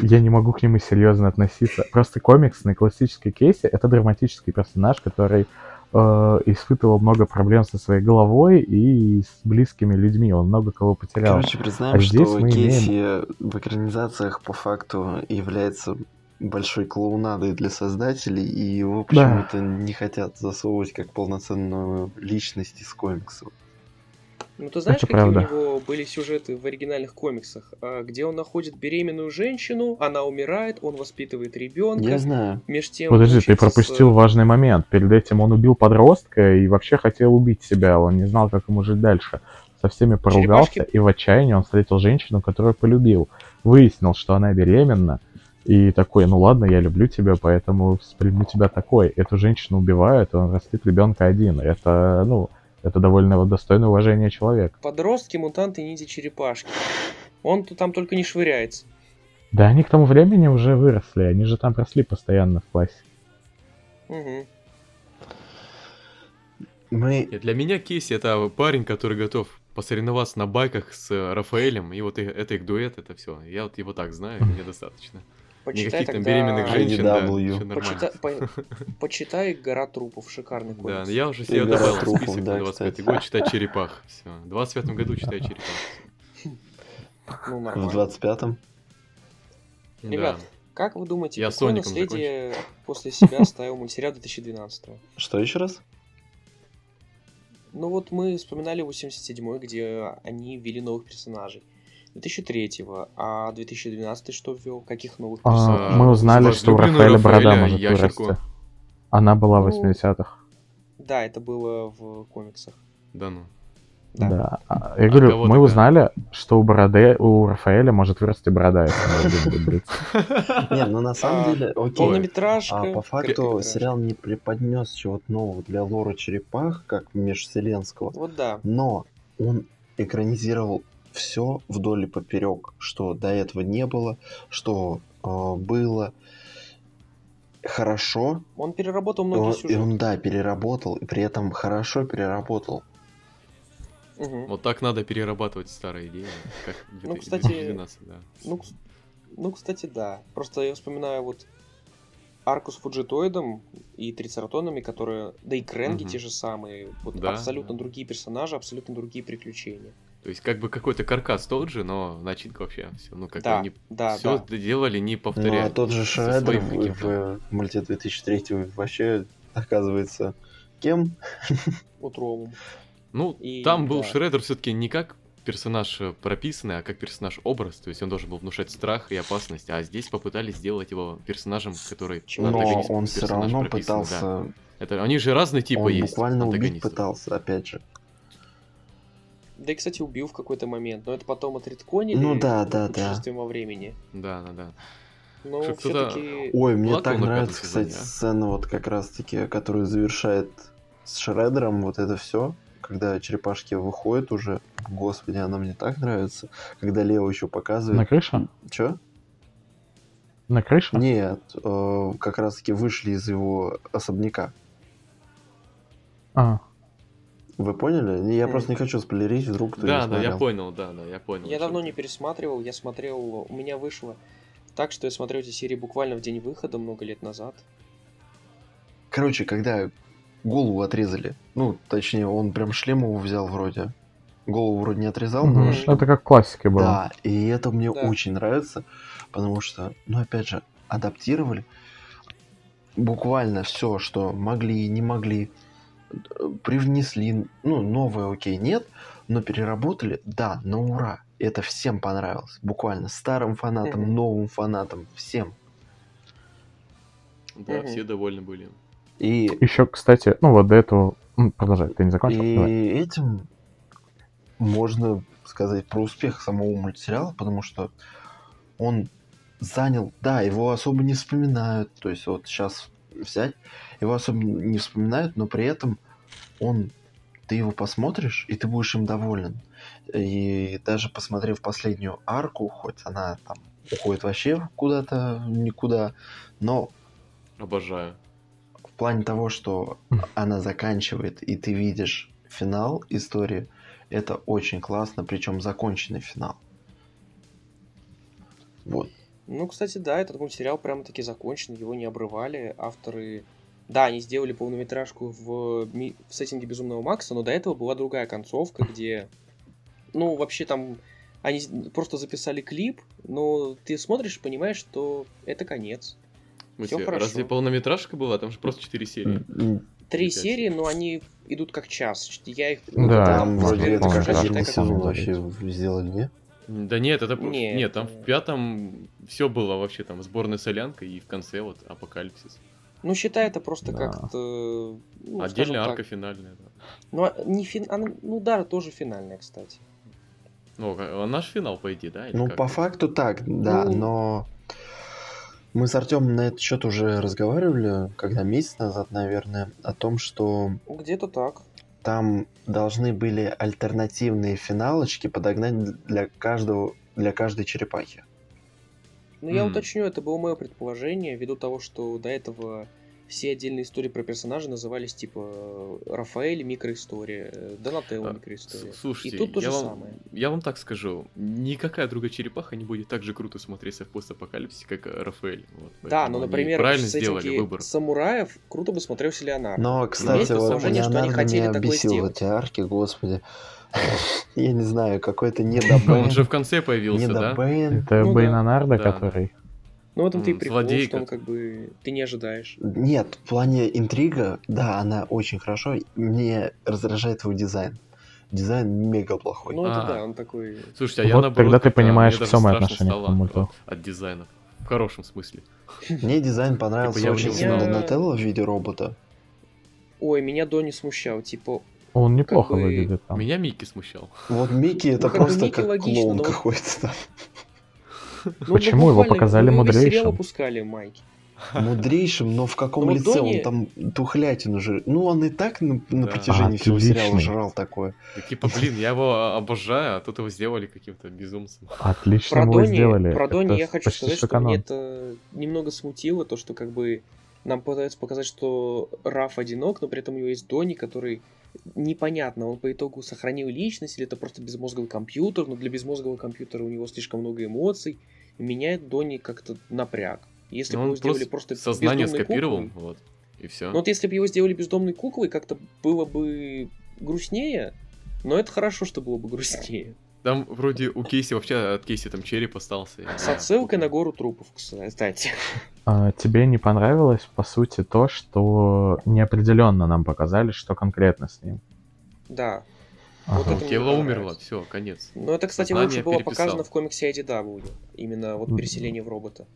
Я не могу к нему серьезно относиться. Просто комиксный классический Кейси — это драматический персонаж, который э, испытывал много проблем со своей головой и с близкими людьми. Он много кого потерял. Короче, признаем, А что здесь мы Кейси имеем- в экранизациях по факту является большой клоунадой для создателей, и его почему-то не хотят засовывать как полноценную личность из комиксов. Ну, ты знаешь, Это какие правда. у него были сюжеты в оригинальных комиксах? А, Где он находит беременную женщину, она умирает, он воспитывает ребенка. Я знаю. Меж тем Подожди, ты учится с- пропустил важный момент. Перед этим он убил подростка и вообще хотел убить себя. Он не знал, как ему жить дальше. Со всеми поругался, Черепашки? и в отчаянии он встретил женщину, которую полюбил. Выяснил, что она беременна. И такой, ну ладно, я люблю тебя, поэтому приму тебя такой. Эту женщину убивают, он растит ребенка один. Это, ну, это довольно достойное уважение человек. Подростки, мутанты, ниндзя, черепашки. Он тут там только не швыряется. Да они к тому времени уже выросли, они же там росли постоянно в классе. Мгм. Мы... Для меня Кейси это парень, который готов посоревноваться на байках с Рафаэлем, и вот это их дуэт, это все. Я вот его так знаю, мне [LAUGHS] достаточно. Почитай Никаких там тогда... беременных женщин, да, все нормально. Почитай, по- почитай «Гора трупов», шикарный Да, комикс. я уже себе добавил в трупов, список да, на 25 кстати. год читать черепах. Все. В 25 году читаю черепах. Ну, В нормально. 25-м? Ребят, Да. Как вы думаете, Я какое наследие после себя оставил мультсериал 2012 Что еще раз? Ну вот мы вспоминали 87-й, где они ввели новых персонажей. 2003-го, а 2012 что ввел? Каких новых А, персонажей? мы узнали, что у возлюбленную Рафаэля борода может ящерку. вырасти. Она была в Ну, 80-х. Да, это было в комиксах. Да ну. Да. Да. А, Я говорю, кого мы тогда? узнали, что у бороды, у Рафаэля может вырасти борода, если он один будет бриться. Не, ну на самом А, деле, окей. Полнометражка. А по факту сериал не преподнес чего-то нового для лора черепах, как межвселенского. Вот да. Но он экранизировал все вдоль и поперек, что до этого не было, что э, было хорошо, Он переработал и многие он, и сюжеты. он, да, переработал, и при этом хорошо переработал. Мгм. Вот так надо перерабатывать старые идеи. Как Ну, 2000- кстати, 2012, да. Ну, ну, кстати, да. Просто я вспоминаю вот арку с фуджитоидом и трицератонами, которые... Да и кренги Мгм. те же самые. Вот Да, абсолютно да. другие персонажи, абсолютно другие приключения. То есть как бы какой-то каркас тот же, но начинка вообще все. Ну как Да, они да, все да. делали, не Ну, повторяя. а тот же Шредер в, в мульте 2003 вообще оказывается кем? Утровым. Ну, И, там был да. Шредер все-таки не как персонаж э, прописанный, а как персонаж-образ. То есть он должен был внушать страх и опасность. А здесь попытались сделать его персонажем, который Чего? Но он все персонаж равно прописан, да. пытался, Это, они же разные типа он есть. буквально убить пытался, опять же. Да и, кстати, убил в какой-то момент. Но это потом отредконили. Ну да, да, да. во времени. Да, да, да. Но все-таки... Ой, мне Плакал так на нравится, пятом сезоне, кстати, а? сцена вот как раз-таки, которую завершает с Шредером вот это все, когда черепашки выходят уже. Господи, она мне так нравится. Когда Лео еще На показывает. крыше? Че? На крыше? Нет, э, как раз-таки вышли из его особняка. А, Вы поняли? Не, Я Мгм. просто не хочу спойлерить, вдруг кто Да, да, смотрел. я понял, да, да, я понял. Я давно не пересматривал. Я смотрел... У меня вышло так, что я смотрел эти серии буквально в день выхода много лет назад. Короче, когда голову отрезали, ну, точнее, он прям шлем его взял вроде. Голову вроде не отрезал, но мгм. шлем это как в классике было. Да, и это мне Да. очень нравится, потому что, ну, опять же, адаптировали буквально все, что могли, не могли, привнесли, ну, новое, окей, нет, но переработали, да, на ура. Это всем понравилось, буквально старым фанатам, новым фанатам, всем. Да, все довольны были. И, Еще, кстати, ну вот до этого... Продолжай, ты не закончил? Давай. и этим можно сказать про успех самого мультсериала, потому что он занял, да, его особо не вспоминают, то есть вот сейчас взять, его особо не вспоминают, но при этом он, ты его посмотришь, и ты будешь им доволен. И даже посмотрев последнюю арку, хоть она там уходит вообще куда-то, никуда, но... Обожаю. В плане того, что она заканчивает, и ты видишь финал истории, это очень классно, причем законченный финал. Вот. Ну, кстати, да, этот мультсериал прямо-таки закончен, его не обрывали. Авторы... Да, они сделали полнометражку в, в сеттинге Безумного Макса, но до этого была другая концовка, где... Ну, вообще там... Они просто записали клип, но ты смотришь и понимаешь, что это конец. Все хорошо. Разве полнометражка была? Там же просто 4 серии. Три серии, но они идут как час. Я их... Да, там вроде это как один сезон вообще сделали, не? Да нет, это нет, нет там в пятом все было вообще там сборная солянка и в конце вот апокалипсис. Ну, считай, это просто да. как-то... Ну, Отдельная арка так. финальная, да. Ну, а не фин... она, ну, да, тоже финальная, кстати. Ну, а наш финал, по идее, да? Или ну, как? по факту так, да, ну... но... Мы с Артемом на этот счет уже разговаривали, когда месяц назад, наверное, о том, что... Где-то так там должны были альтернативные финалочки подогнать для каждого для каждой черепахи. Ну, я mm. уточню, это было мое предположение, ввиду того, что до этого все отдельные истории про персонажа назывались типа Рафаэль микроистория, э, Донателло а, микроистория. Слушайте, и тут то я же вам, самое. Я вам так скажу, никакая другая черепаха не будет так же круто смотреться в постапокалипсисе, как Рафаэль. Вот, да, но, например, правильно сделали выбор. самураев круто бы смотрелся Леонардо. Но, кстати, вот Леонардо меня бесил эти арки, господи. [LAUGHS] Я не знаю, какой-то недобейн. Он же в конце появился, да? Это ну, Бейнонардо, который... Ну, в этом-то и прикол, Злодейка. что он как бы ты не ожидаешь. Нет, в плане интрига, да, она очень хорошо. Мне раздражает его дизайн. Дизайн мега плохой. Ну, это а. да, он такой... Слушайте, а я наоборот... тогда ты понимаешь все мое отношение к мульту. От дизайна. В хорошем смысле. Мне дизайн понравился типа, очень сильно Донателло в виде робота. Ой, меня Дони смущал, типа... Он неплохо выглядит там. Меня Микки смущал. Вот Микки это ну, просто как клоун какой-то там. Ну, Почему его показали мудрейшим? Сериал выпускали Майки. Мудрейшим, но в каком но лице Дони... он там тухлятину же. Ну, он и так на, на да. протяжении всего сериала жрал такое. Да, типа, блин, я его обожаю, а тут его сделали каким-то безумцем. Отлично про его Дони, сделали. Про Дони я хочу сказать, что мне это немного смутило, то, что как бы нам пытаются показать, что Раф одинок, но при этом у него есть Дони, который непонятно, он по итогу сохранил личность или это просто безмозговый компьютер, но для безмозгового компьютера у него слишком много эмоций, и меняет Дони как-то напряг. Если бы его сделали просто, просто сознание скопировал, куклой, вот, и все. Ну вот если бы его сделали бездомной куклой, как-то было бы грустнее, но это хорошо, что было бы грустнее. Там вроде у Кейси вообще от Кейси там череп остался. С отсылкой на гору трупов, кстати. А, тебе не понравилось, по сути, то, что неопределенно нам показали, что конкретно с ним? Да. Ага. Вот это Тело умерло, все, конец. Ну это, кстати, Знание лучше было переписал. показано в комиксе IDW. Именно вот переселение в робота.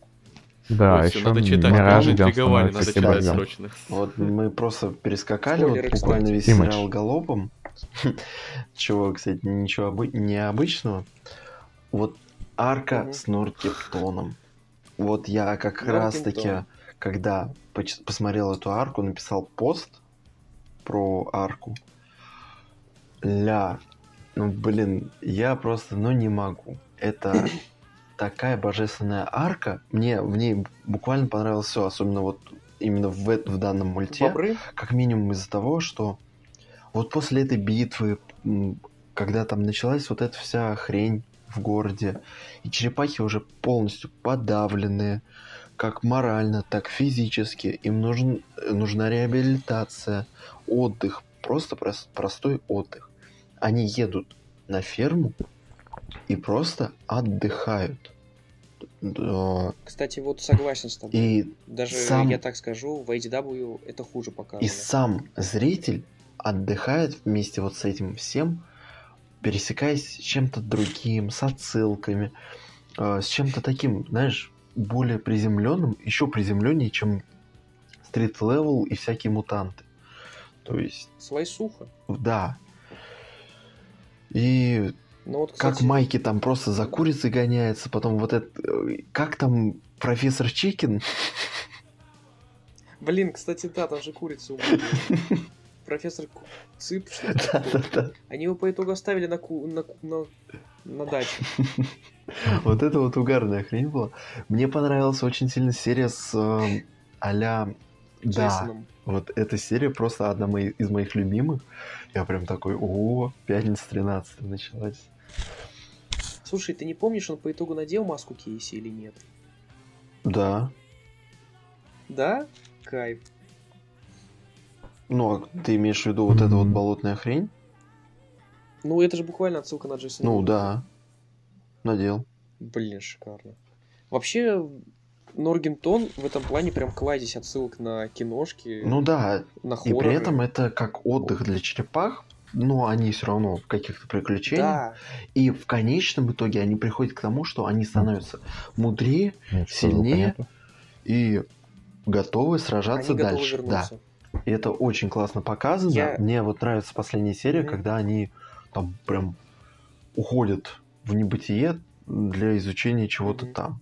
Да, Ой, еще надо читать, Мираж интриговали, надо читать срочно. Вот мы просто перескакали вот буквально весь сериал галопом. [LAUGHS] Чего, кстати, ничего необычного. Вот арка угу. с Норкептоном. Вот я как раз таки, когда посмотрел эту арку, написал пост про арку. Ля, ну блин, я просто, ну не могу. Это [COUGHS] такая божественная арка. Мне в ней буквально понравилось все, особенно вот именно в, в данном мульте. Бобры? Как минимум из-за того, что вот после этой битвы, когда там началась вот эта вся хрень в городе, и черепахи уже полностью подавленные, как морально, так физически, им нужен, нужна реабилитация, отдых, просто прос, простой отдых. Они едут на ферму и просто отдыхают. Кстати, вот согласен с тобой. И Даже, сам... я так скажу, в IDW это хуже показано. И сам зритель отдыхает вместе вот с этим всем, пересекаясь с чем-то другим, с отсылками, э, с чем-то таким, знаешь, более приземленным, еще приземленнее, чем street level и всякие мутанты. То есть... Свайсуха. Да. И ну, вот, кстати... как Майки там просто за курицей гоняется, потом вот это... Э, как там профессор Чикин? Блин, кстати, да, там же курица убили. Профессор Цып, что? [LAUGHS] Да, да, да. Они его по итогу оставили на, ку... на... на... на даче. [LAUGHS] Вот это вот угарная хрень была. Мне понравилась очень сильно серия с э, а Да, вот эта серия просто одна из моих любимых. Я прям такой, о, пятница 13 началась. Слушай, ты не помнишь, он по итогу надел маску Кейси или нет? Да. Да? Кайф. Ну, а ты имеешь в виду вот mm-hmm. эта вот болотная хрень? Ну, это же буквально отсылка на Джейсона. Ну, да. Надел. Блин, шикарно. Вообще, Норгентон в этом плане прям кладезь отсылок на киношки. Ну да. На хорроры. И при этом это как отдых для черепах, но они все равно в каких-то приключениях. Да. И в конечном итоге они приходят к тому, что они становятся мудрее, Нет, сильнее и готовы сражаться они дальше. Готовы да. И это очень классно показано. Я... Мне вот нравится последняя серия, mm-hmm. когда они там прям уходят в небытие для изучения чего-то mm-hmm. там.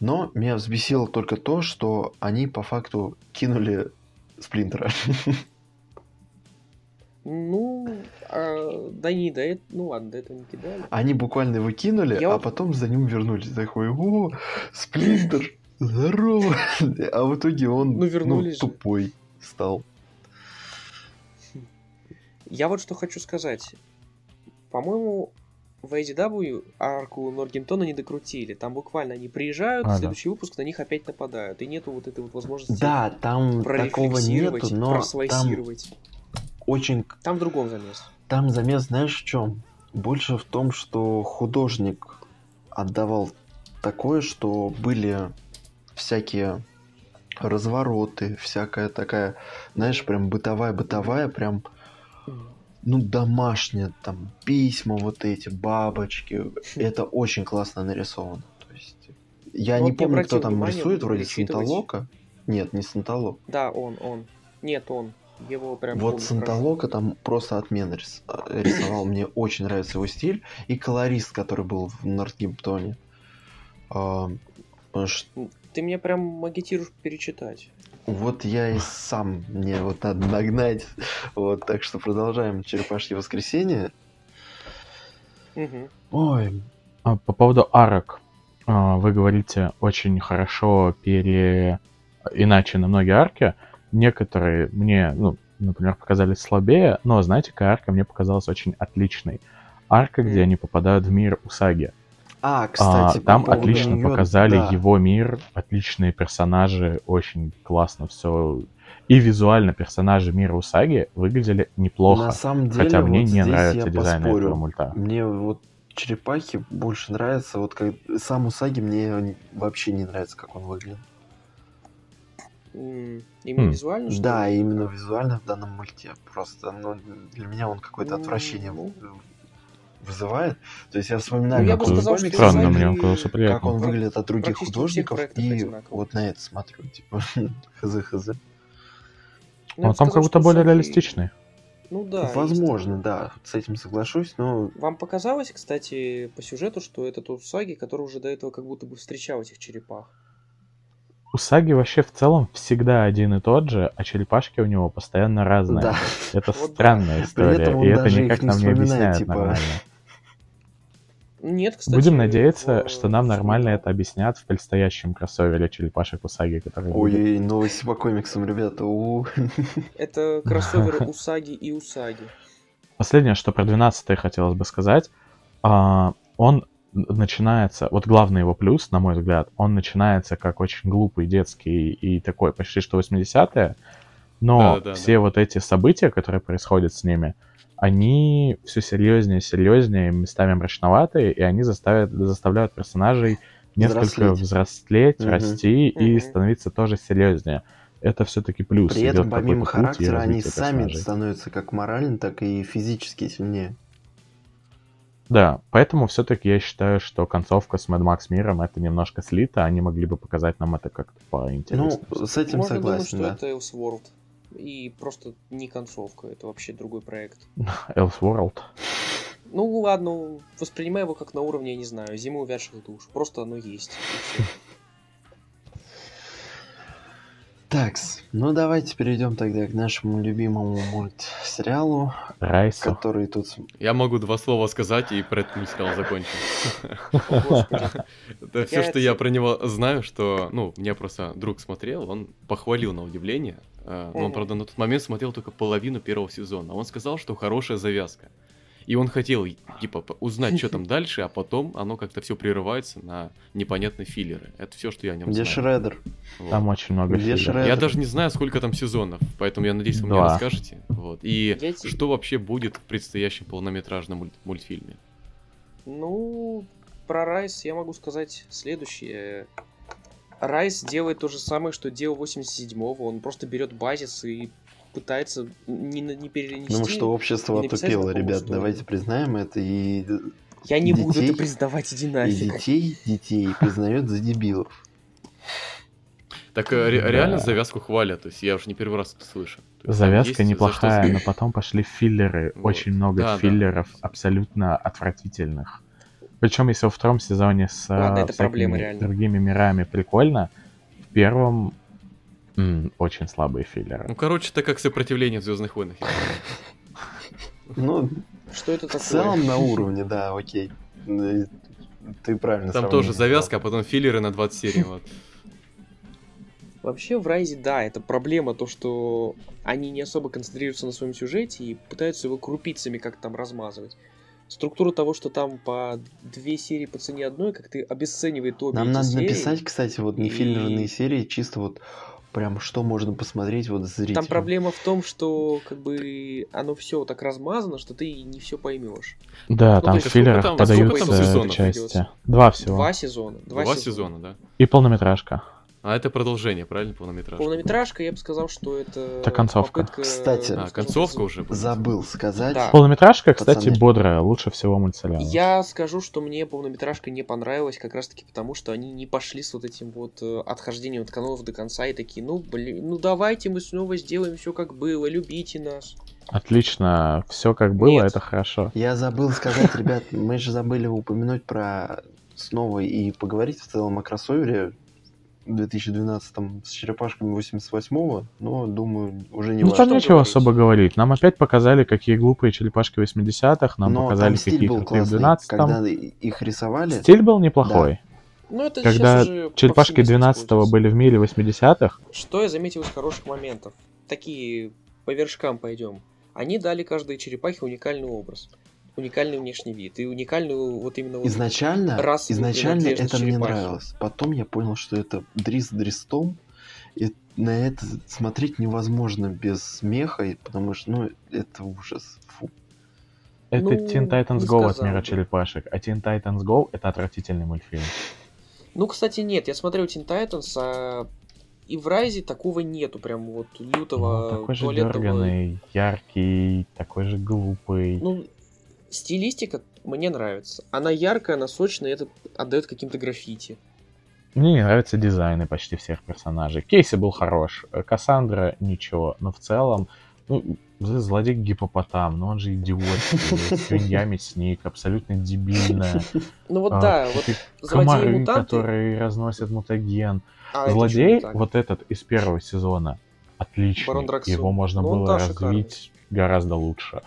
Но меня взбесило только то, что они по факту кинули Сплинтера. Ну, а, да не, да это, ну ладно, до этого не кидали. Они буквально его кинули, Я... а потом за ним вернулись. Такой, о, Сплинтер, здорово. А в итоге он ну, ну, тупой стал. Я вот что хочу сказать. По-моему, в ADW арку Норгемтона не докрутили. Там буквально они приезжают, а, следующий да. выпуск на них опять нападают. И нету вот этой вот возможности Да, там такого нету, но там очень... Там в другом замес. Там замес, знаешь, в чем? Больше в том, что художник отдавал такое, что были всякие развороты, всякая такая, знаешь, прям бытовая-бытовая, прям ну, домашние, там, письма вот эти, бабочки. Это очень классно нарисовано. То есть, я ну, не помню, кто там рисует, вроде Санталока. Нет, не Санталок. Да, он, он. Нет, он. Его прям вот Санталока там просто отменно рис... рисовал. Мне очень нравится его стиль. И колорист, который был в Нортгемптоне. А, Ты мне прям агитируешь перечитать. Вот я и сам, мне вот надо нагнать. Вот, так что продолжаем черепашье воскресенье. Угу. Ой. А, по поводу арок. А, вы говорите очень хорошо пере... Иначе на многие арки. Некоторые мне, ну, например, показались слабее, но, знаете, какая арка мне показалась очень отличной. Арка, где они попадают в мир Усаги. А, кстати, а, там по отлично нее, показали да. его мир, отличные персонажи, очень классно все. И визуально персонажи мира Усаги выглядели неплохо. На самом деле, хотя мне вот не нравится дизайн поспорю. этого мульта. Мне вот черепахи больше нравится. Вот как сам Усаги мне вообще не нравится, как он выглядит. Именно mm. визуально? Что да, ли? именно визуально в данном мульте. Просто ну, для меня он какое-то отвращение mm. Вызывает. То есть я вспоминаю, ну, как, я он, сказал, комикс, странно, мне он казался как он выглядит от других художников, и вот на это смотрю, типа, [LAUGHS] хз-хз. Ну, он там как будто более реалистичный. Ну да. Возможно, да, с этим соглашусь, но... Вам показалось, кстати, по сюжету, что это тот Саги, который уже до этого как будто бы встречал этих черепах? Усаги вообще в целом всегда один и тот же, а черепашки у него постоянно разные. Да. Это странная история, и это никак нам не объясняет типа... нормально. Нет, кстати. Будем надеяться, в... что нам нормально это объяснят в предстоящем кроссовере черепашек Усаги, который Ой, новости по комиксам, ребята. У. [LAUGHS] Это кроссовер Усаги и Усаги. Последнее, что про 12 хотелось бы сказать. А, он начинается, вот главный его плюс, на мой взгляд, он начинается как очень глупый, детский и такой почти что 80-е, но да, да, все да. вот эти события, которые происходят с ними, они все серьезнее, серьезнее, местами мрачноватые, и они заставят, заставляют персонажей несколько взрослеть, взрослеть угу. расти угу. и становиться тоже серьезнее. Это все-таки плюс. При этом, помимо характера, они сами становятся как морально, так и физически сильнее. Да, поэтому все-таки я считаю, что концовка с Mad Max миром это немножко слито, они могли бы показать нам это как-то поинтереснее. Ну, с этим Можно согласен, думать, да. что это Elseworld. И просто не концовка, это вообще другой проект. [LAUGHS] Elseworld. Ну ладно, воспринимай его как на уровне, я не знаю, зимы увядших душ. Просто оно есть. Такс, ну давайте перейдем тогда к нашему любимому мультсериалу, Райсу. который тут... Я могу два слова сказать, и про этот мультсериал закончим. Это все, что я про него знаю, что, ну, мне просто друг смотрел, он похвалил на удивление. А, но он, правда, на тот момент смотрел только половину первого сезона. Он сказал, что хорошая завязка. И он хотел, типа, узнать, что там [LAUGHS] дальше, а потом оно как-то все прерывается на непонятные филлеры. Это все, что я о нем Где знаю. Шредер? Вот. Там очень много Где филлера. Шредер? Я даже не знаю, сколько там сезонов, поэтому я надеюсь, вы мне Два. расскажете. Вот. И Я что вообще будет в предстоящем полнометражном мульт- мультфильме? Ну, про Райс я могу сказать следующее. Райс делает то же самое, что делал 87-го. Он просто берет базис и пытается не, не перенести. Потому что общество и отупело, ребят, историю. давайте признаем это. И, Я не буду детей- это признавать, иди и нафиг. детей, детей признает за дебилов. Так э, ре- Да. реально завязку хвалят, то есть я уже не первый раз это слышу. Завязка за неплохая, что- но потом пошли филлеры. Вот. Очень много Да, да. филлеров абсолютно отвратительных. Причем, если во втором сезоне с Ладно, а, это проблема реально. другими мирами прикольно, в первом м, очень слабые филлеры. Ну, короче, это как сопротивление в Звездных войнах. Ну, Что это в такое? целом на уровне, да, окей. Ну, Ты правильно Там тоже завязка, а потом филлеры на 20 серий. Вот. Вообще в Райзе, да, это проблема, то, что они не особо концентрируются на своем сюжете и пытаются его крупицами как-то там размазывать. Структура того, что там по две серии по цене одной, как-то обесценивает обе Нам эти надо серии. написать, кстати, вот не и- серии, чисто вот прям что можно посмотреть вот зрителям. Там проблема в том, что как бы оно все так размазано, что ты не все поймешь. Да, Ну, там то в есть филлерах сколько там- подаются сколько там сезонов части. Два всего. Два сезона. Два, Два сезона. сезона, да? И полнометражка. А это продолжение, правильно, полнометражка? Полнометражка, я бы сказал, что это... Это концовка. попытка, Кстати. А, концовка уже. будет. Забыл сказать. Да. Полнометражка, кстати, Пацаны. бодрая, лучше всего мультсериала. Я скажу, что мне полнометражка не понравилась, как раз таки потому, что они не пошли с вот этим вот э, отхождением от канонов до конца и такие, ну блин, ну давайте мы снова сделаем все как было, любите нас. Отлично, все как было, Нет. это хорошо. Я забыл сказать, ребят, мы же забыли упомянуть про снова и поговорить в целом о кроссовере 2012 с черепашками 88-го, но, думаю, уже не Ну важно. там нечего говорить. особо говорить. Нам опять показали, какие глупые черепашки 80-х, нам но показали, какие крутые в классный. 12 Когда и- их рисовали, Стиль был неплохой. Ну это Когда сейчас уже Черепашки повсеместно 12 используется. были в мире 80-х, Что я заметил из хороших моментов? Такие по вершкам пойдем. Они дали каждой черепахе уникальный образ, уникальный внешний вид и уникальную вот именно вот изначально, расовую изначально это мне черепахи. нравилось. Потом я понял, что это дрис дрестом, и на это смотреть невозможно без смеха, и- потому что, ну, это ужас. Фу. это Ну, Teen Titans Go от мира бы. черепашек, а Teen Titans Go это отвратительный мультфильм. Ну, кстати, нет, я смотрел Teen Titans, а и в Райзе такого нету, прям вот лютого Ну, такой же туалетного... дерганый, яркий, такой же глупый. Ну, стилистика мне нравится. Она яркая, она сочная, и это отдает каким-то граффити. Мне не нравятся дизайны почти всех персонажей. Кейси был хорош, э, Кассандра ничего, но в целом, ну, злодей гипопотам, но он же идиот, [LAUGHS] свинья мясник, абсолютно дебильная. [LAUGHS] Ну вот А, да, вот комары, которые разносят мутаген. а, Злодей, вот этот из первого сезона, отличный. Его можно Ну, было развить гораздо лучше.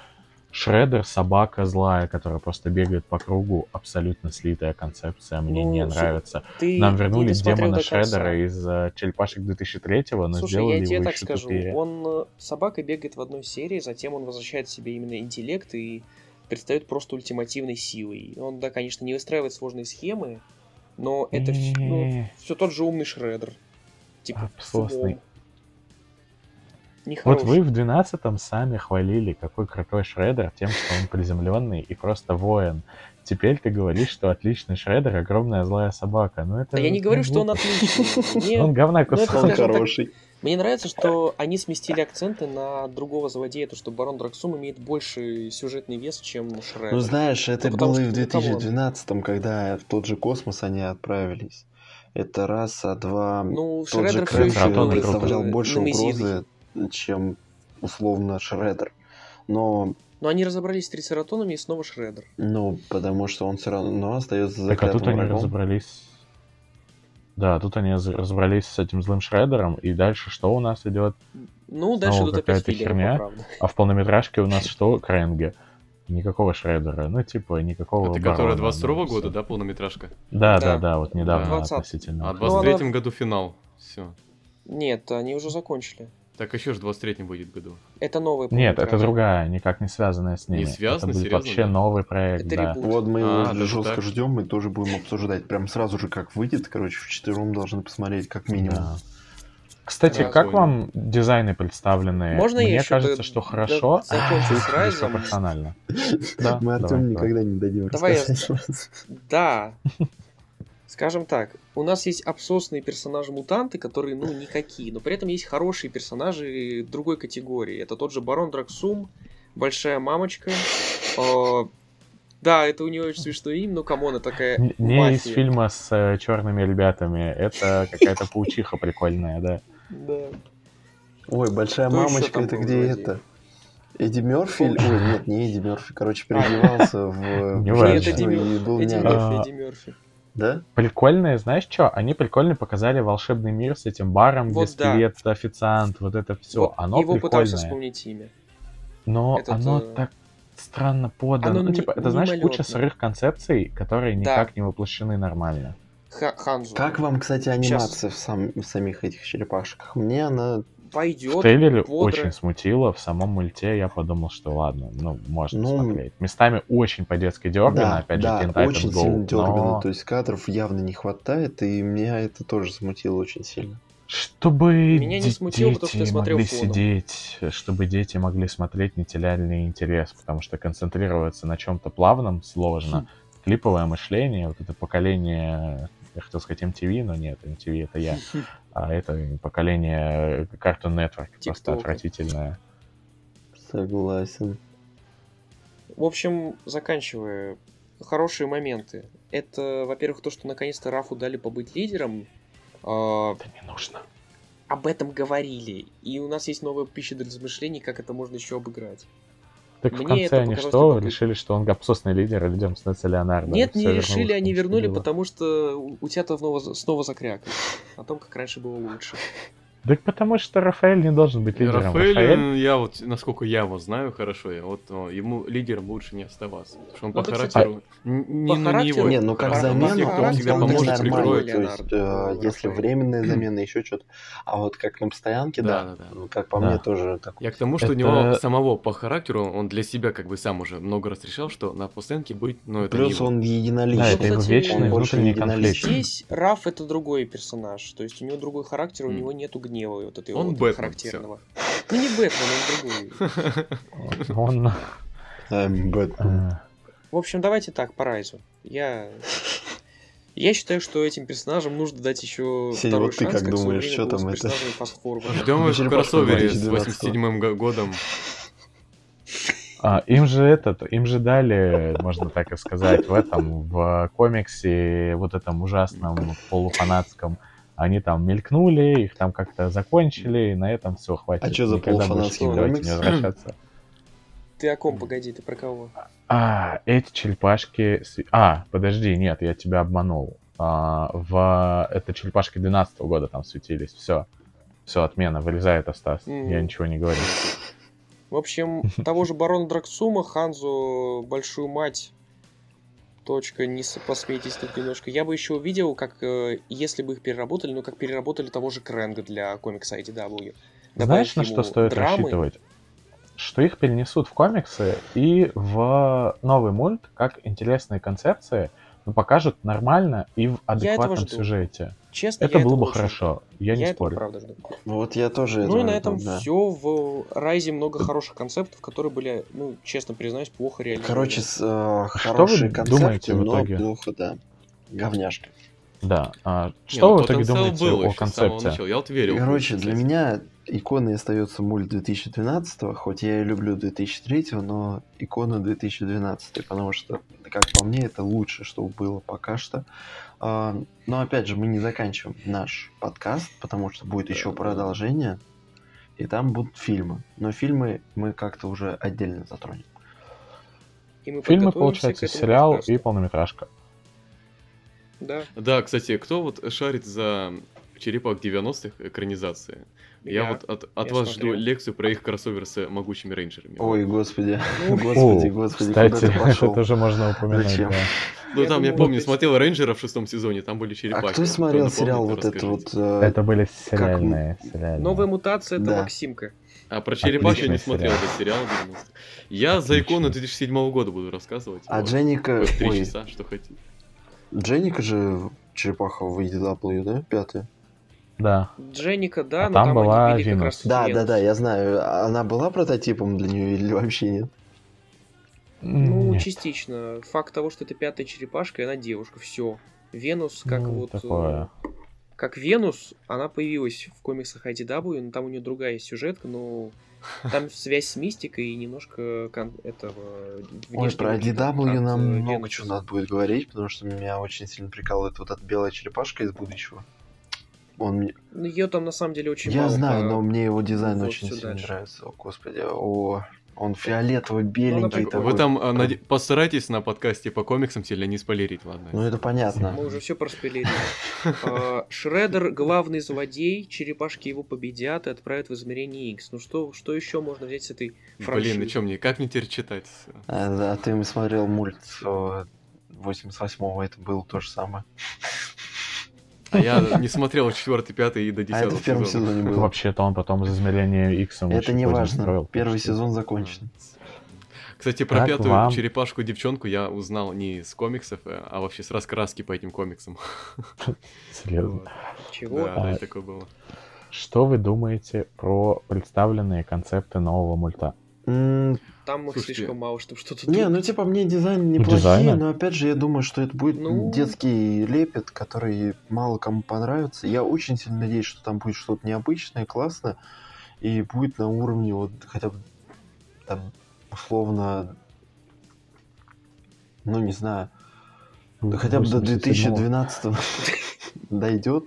Шредер, собака злая, которая просто бегает по кругу, абсолютно слитая концепция, мне Ну, не нравится. Ты Нам вернули досмотрел демона. Шредера из э, черепашек 2003-го, но Слушай, сделали я тебе его так еще скажу, тупее. он э, собака бегает в одной серии, затем он возвращает себе именно интеллект и предстает просто ультимативной силой. Он, да, конечно, не выстраивает сложные схемы, но это все, Не. тот же умный шредер. Типа, А, умом. Вот Нехороший. вы в 12-м сами хвалили, какой крутой Шредер тем, что он приземленный и просто воин. Теперь ты говоришь, что отличный Шредер огромная злая собака. Ну это... А я не говорю, что он отличный. Он говна кусок. Он хороший. мне нравится, что они сместили акценты на другого злодея, то что Барон Драксум имеет больше сюжетный вес, чем Шредер. Ну, знаешь, это Ну, было и в что, ну, come on. 2012 когда в тот же космос они отправились. Это раз, а два... Ну, тот же Шредер был и представлял больше угрозы, чем условно Шредер. Но но они разобрались с трицератонами и снова Шредер. Ну, потому что он все равно остается Так, а тут они разобрались... Да, тут они разобрались с этим злым Шредером, и дальше что у нас идет? Ну, дальше идут опять херня. А в полнометражке у нас [LAUGHS] что? Кренге. Никакого Шредера. Ну, типа, никакого... Это которая 22 года, да, полнометражка? Да, да, да, вот недавно относительно. А в 23 году финал. Все. Нет, они уже закончили. Так еще же в 23-м будет году. Это новый Нет, это другая, никак не связанная с ними. Не связано, Это будет серьезно, вообще да? новый проект, Это да. ребут. Вот мы А, его жестко так? ждем, мы тоже будем обсуждать. Прям сразу же, как выйдет, короче, в четвером должны посмотреть, как минимум. Да. Кстати, Да, как понял. вам дизайны представленные? Можно Мне кажется, что хорошо, чуть с Rise ом? пропорционально. [LAUGHS] Да, мы давай, никогда не дадим Давай я-. Да. Скажем так, у нас есть абсосные персонажи-мутанты, которые, ну, никакие, но при этом есть хорошие персонажи другой категории. Это тот же Барон Драксум, Большая Мамочка. Э, Да, это у нее очень смешное имя, но come on, это такая Н- Не из фильма с черными ребятами. Это какая-то паучиха прикольная, да. Да. Ой, большая Кто мамочка, это где это? Эдди Мерфи? Ой, нет, не Эдди Мерфи. Короче, переодевался в Не важно. женщину Нет, Эдди няней. А. Мерфи, Эдди Мерфи. Да? Прикольные, знаешь что? Они прикольно показали волшебный мир с этим баром, Вот где да. скелет, официант, вот это все. Вот Оно Его пытался прикольное. вспомнить имя. Но Этот, оно э, так странно подано. оно ну, типа, это, знаешь, куча мимолетно. сырых концепций, которые Да. никак не воплощены нормально. Ха- Ханзу. Как вам, кстати, анимация в, сам- в самих этих черепашках? Мне она... Пойдет. бодро. очень смутило, в самом мульте я подумал, что ладно, ну, можно Ну, смотреть. Местами очень по-детски дергано, да, опять да, же, Teen Titans очень Go, сильно дергано. но То есть кадров явно не хватает, и меня это тоже смутило очень сильно. чтобы Меня не смутило, дети потому что я смотрел могли фоном. сидеть, чтобы дети могли смотреть нетеряли интерес, потому что концентрироваться на чем-то плавном сложно. Клиповое мышление, вот это поколение, я хотел сказать MTV, но нет, MTV это я, [LAUGHS] а это поколение Cartoon Network, просто Тиктока. отвратительное. Согласен. В общем, заканчивая, хорошие моменты. Это, во-первых, то, что наконец-то Рафу дали побыть лидером. А, Это не нужно. об этом говорили. И у нас есть новая пища для размышлений, как это можно еще обыграть. Так в Мне конце это они что, любопытно. решили, что он абсосный лидер, и людям становится Леонардо. Нет, не решили, они вернули, потому что у тебя-то снова, снова закрякали. О том, как раньше было лучше. Так потому что Рафаэль не должен быть лидером. Рафаэль, Рафаэль- я вот, насколько я его знаю хорошо, я вот о, ему лидером лучше не оставаться. Потому что он Ну, по кстати, характеру... н- не, по ну, не характеру- его. Не, ну как замена, Всех, он кто тебе вполне поможет, нормальный. прикроет. То есть, э, если временная [CLEARS THROAT] замена, еще что-то. А вот как на постоянке, да, Да, да, да. ну, как по Да. мне, тоже так. Я к тому, что у Это- него самого по характеру, он для себя как бы сам уже много раз решал, что на постоянке быть, ну это не Плюс его. он Да, единоличный. это его кстати, вечный он внутренний не конфликт. Здесь Раф это другой персонаж. То есть у него другой характер, у него нету гнева вот этой Он вот Бэтмен, характерного. Ну не Бэтмен, он другой. [LAUGHS] Он... Эм, Бэтмен. э, В общем, давайте так, по Райзу. Я... Я считаю, что этим персонажам нужно дать еще Сеня, второй вот ты шанс, как в свое думаешь, что там это? Ждем в кроссовере с 2012. 87 го- годом. А, им же этот, им же дали, можно так и сказать, в этом, в комиксе, вот этом ужасном полуфанатском, они там мелькнули, их там как-то закончили, и на этом все, хватит. А чё за полуфанатский комикс? не возвращаться. [CLEARS THROAT] Ты о ком, погоди, ты про кого? А, эти черепашки... А, подожди, нет, я тебя обманул. А, в... Это черепашки 12 года там светились. Все. Все, отмена. Вырезай это, Стас. Мгм. Я ничего не говорю. В общем, того же Барона Драксума, Ханзу, Большую Мать, точка, не посмейтесь тут немножко. Я бы еще увидел, как, э, если бы их переработали, ну, как переработали того же Крэнга для комикса IDW. Знаешь, Добавив на ему что стоит драмы. рассчитывать? Что их перенесут в комиксы и в новый мульт как интересные концепции, но покажут нормально и в адекватном сюжете. Честно, Это я было бы очень хорошо. Я, не Я этого спорю. правда жду. Ну Вот я тоже Ну и на этом да. все. В Райзе много хороших концептов, которые были, ну, честно признаюсь, плохо реализованы. Короче, с, э, вы хорошие концепты, думаете в но итоге? плохо, да. Говняшка. Да. А, Не, что ну, вы в итоге думаете был о концепте? Я вот верил. Короче, для меня иконой остается мульт 2012, хоть я и люблю 2003, но икона 2012, потому что, как по мне, это лучше, что было пока что. А, Но опять же, мы не заканчиваем наш подкаст, потому что будет еще продолжение. и там будут фильмы. Но фильмы мы как-то уже отдельно затронем. Фильмы, получается, сериал подкасту. и полнометражка. Да. Да, кстати, кто вот шарит за черепах 90-х экранизации? Я, я вот от, от я вас смотрел. жду лекцию про их кроссовер с могучими рейнджерами. Ой, господи. Ну, господи, господи. Кстати, это тоже можно. Зачем? Да. Ну, там, я помню, смотрел Рейнджера в шестом сезоне, там были черепахи. А кто смотрел сериал вот это вот? Э, это были сериальные. Новая мутация, это Максимка. А про черепахи я не смотрел этот сериал. Я за икону 2007 года буду рассказывать. А Дженника... Три часа, что хотите. Дженника же черепаха в EDW, да? Пятая. Да. Дженника, да, а но там, там была они как раз Да, да, да, я знаю. Она была прототипом для нее или вообще нет? Ну, нет. частично. Факт того, что это пятая черепашка, и она девушка. Все. Венус, как ну, вот... Такое. Как Венус, она появилась в комиксах IDW, но там у нее другая сюжетка, но там [LAUGHS] связь с мистикой и немножко кон- этого... Ой, про IDW нам э, много чего надо будет говорить, потому что меня очень сильно прикалывает вот эта белая черепашка из будущего. Он мне... Ну, ее там на самом деле очень Я мало. знаю, по... но мне его дизайн вот очень сильно дальше. нравится. О, господи, о, он фиолетовый, беленький. Ну, Вы там а, над... постарайтесь на подкасте по комиксам сильно не спойлерить, ладно? Ну это понятно. Мы уже все проспойлерили. А, Шредер главный злодей, черепашки его победят и отправят в измерение X. Ну что, что еще можно взять с этой франшизы? Блин, ну что мне, как мне теперь читать? А, да, ты смотрел мульт 88-го, это было то же самое. А я не смотрел 4, 5 и до 10 а это в первом сезоне, сезоне было. Вообще-то он потом из измерения X Это не важно. Первый сезон закончен. Кстати, про как пятую вам? черепашку девчонку я узнал не с комиксов, а вообще с раскраски по этим комиксам. Серьезно? Чего? Да, да, такое было. Что вы думаете про представленные концепты нового мульта? Там их Слушайте, слишком мало, чтобы что-то... Не, ну типа мне дизайн неплохие, Дизайна? но опять же я думаю, что это будет ну... детский лепет, который мало кому понравится. Я очень сильно надеюсь, что там будет что-то необычное, классное, и будет на уровне вот хотя бы там условно, ну не знаю, ну, хотя бы до 2012 [LAUGHS] дойдет.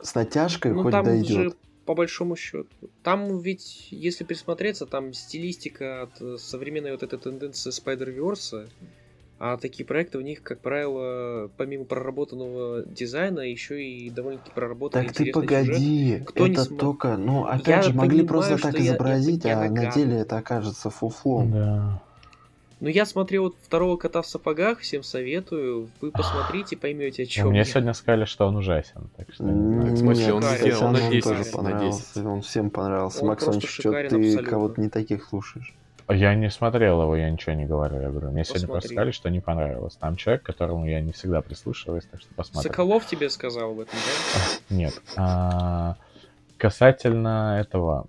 С натяжкой ну, хоть дойдет по большому счету. Там ведь, если присмотреться, там стилистика от э, современной вот этой тенденции Spider-Verse, а такие проекты у них, как правило, помимо проработанного дизайна, еще и довольно-таки проработанный Так ты погоди, сюжет. Кто это см... только, ну опять я же, могли понимаю, просто так изобразить, я, я, я а на деле это окажется фуфлом. Да. Ну, я смотрел вот второго кота в сапогах, всем советую. Вы посмотрите, поймете, о чем. Мне сегодня сказали, что он ужасен. Так что не смысле, он, сделал, он на 10, тоже понравился. Он всем понравился. Макс, что ты кого-то не таких слушаешь. Я не смотрел его, я ничего не говорю. Я говорю, мне сегодня просто сказали, что не понравилось. Там человек, которому я не всегда прислушиваюсь, так что посмотрим. Соколов тебе сказал об этом, да? [LAUGHS] Нет. А, касательно этого,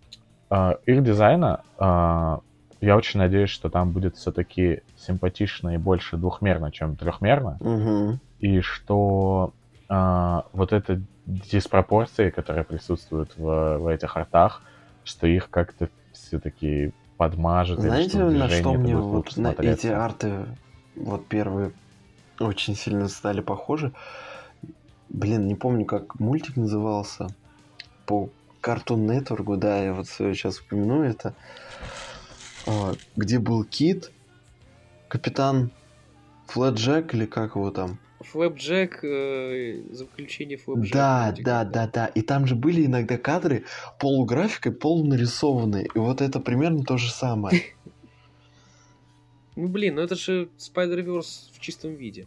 а, их дизайна, а, я очень надеюсь, что там будет все-таки симпатично и больше двухмерно, чем трехмерно. Угу. И что а, вот эта диспропорции, которые присутствуют в, в этих артах, что их как-то все-таки подмажет. Знаете, что на что мне вот на эти арты, вот первые, очень сильно стали похожи? Блин, не помню, как мультик назывался. По Cartoon Network, да, я вот сейчас упомяну это. Где был Кит, капитан Флэджек или как его там? Флэпджек, э, заключение Флэпджека. Да, да, да, да. И там же были иногда кадры полуграфикой, полунарисованные. И вот это примерно то же самое. [LAUGHS] Ну блин, ну это же Spider-Verse в чистом виде.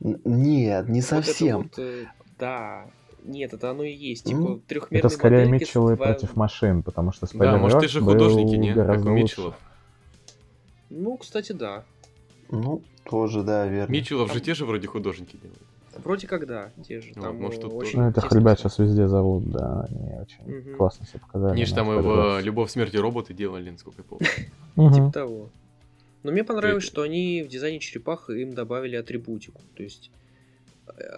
Нет, не совсем. Э, да, нет, это оно и есть. Типа mm. трехмерные Это скорее Митчеллы два... против машин, потому что Spider-Verse Да, может, ты же художники, не? Как у Митчеллов. Ну, кстати, да. Ну, тоже, да, верно. Митчеллов Там... же те же вроде художники делают. Вроде как да, те же. Ну, там может, тут очень... Ну, этих ребят сейчас везде зовут, да, они очень угу. классно все показали. Они же там и в «Любовь, смерти роботы» делали, насколько я помню. [LAUGHS] Типа того. Но мне понравилось, что они в дизайне черепах им добавили атрибутику. То есть Э,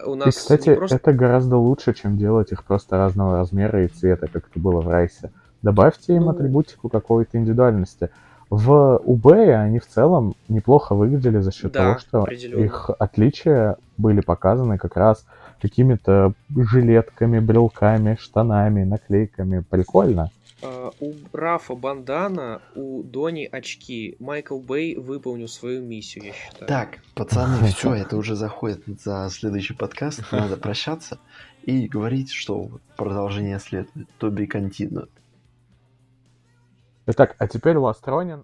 у нас и, кстати, просто... это гораздо лучше, чем делать их просто разного размера и цвета, как это было в Райсе. Добавьте им ну... атрибутику какой-то индивидуальности. В УБ они в целом неплохо выглядели за счет да, того, что их отличия были показаны как раз какими-то жилетками, брелками, штанами, наклейками. Прикольно. Uh, у Рафа бандана, у Дони очки. Майкл Бэй выполнил свою миссию, я считаю. Так, пацаны, [LAUGHS] все, это уже заходит за следующий подкаст. Надо прощаться и говорить, что продолжение следует. Be continued. Итак, а теперь Ластронин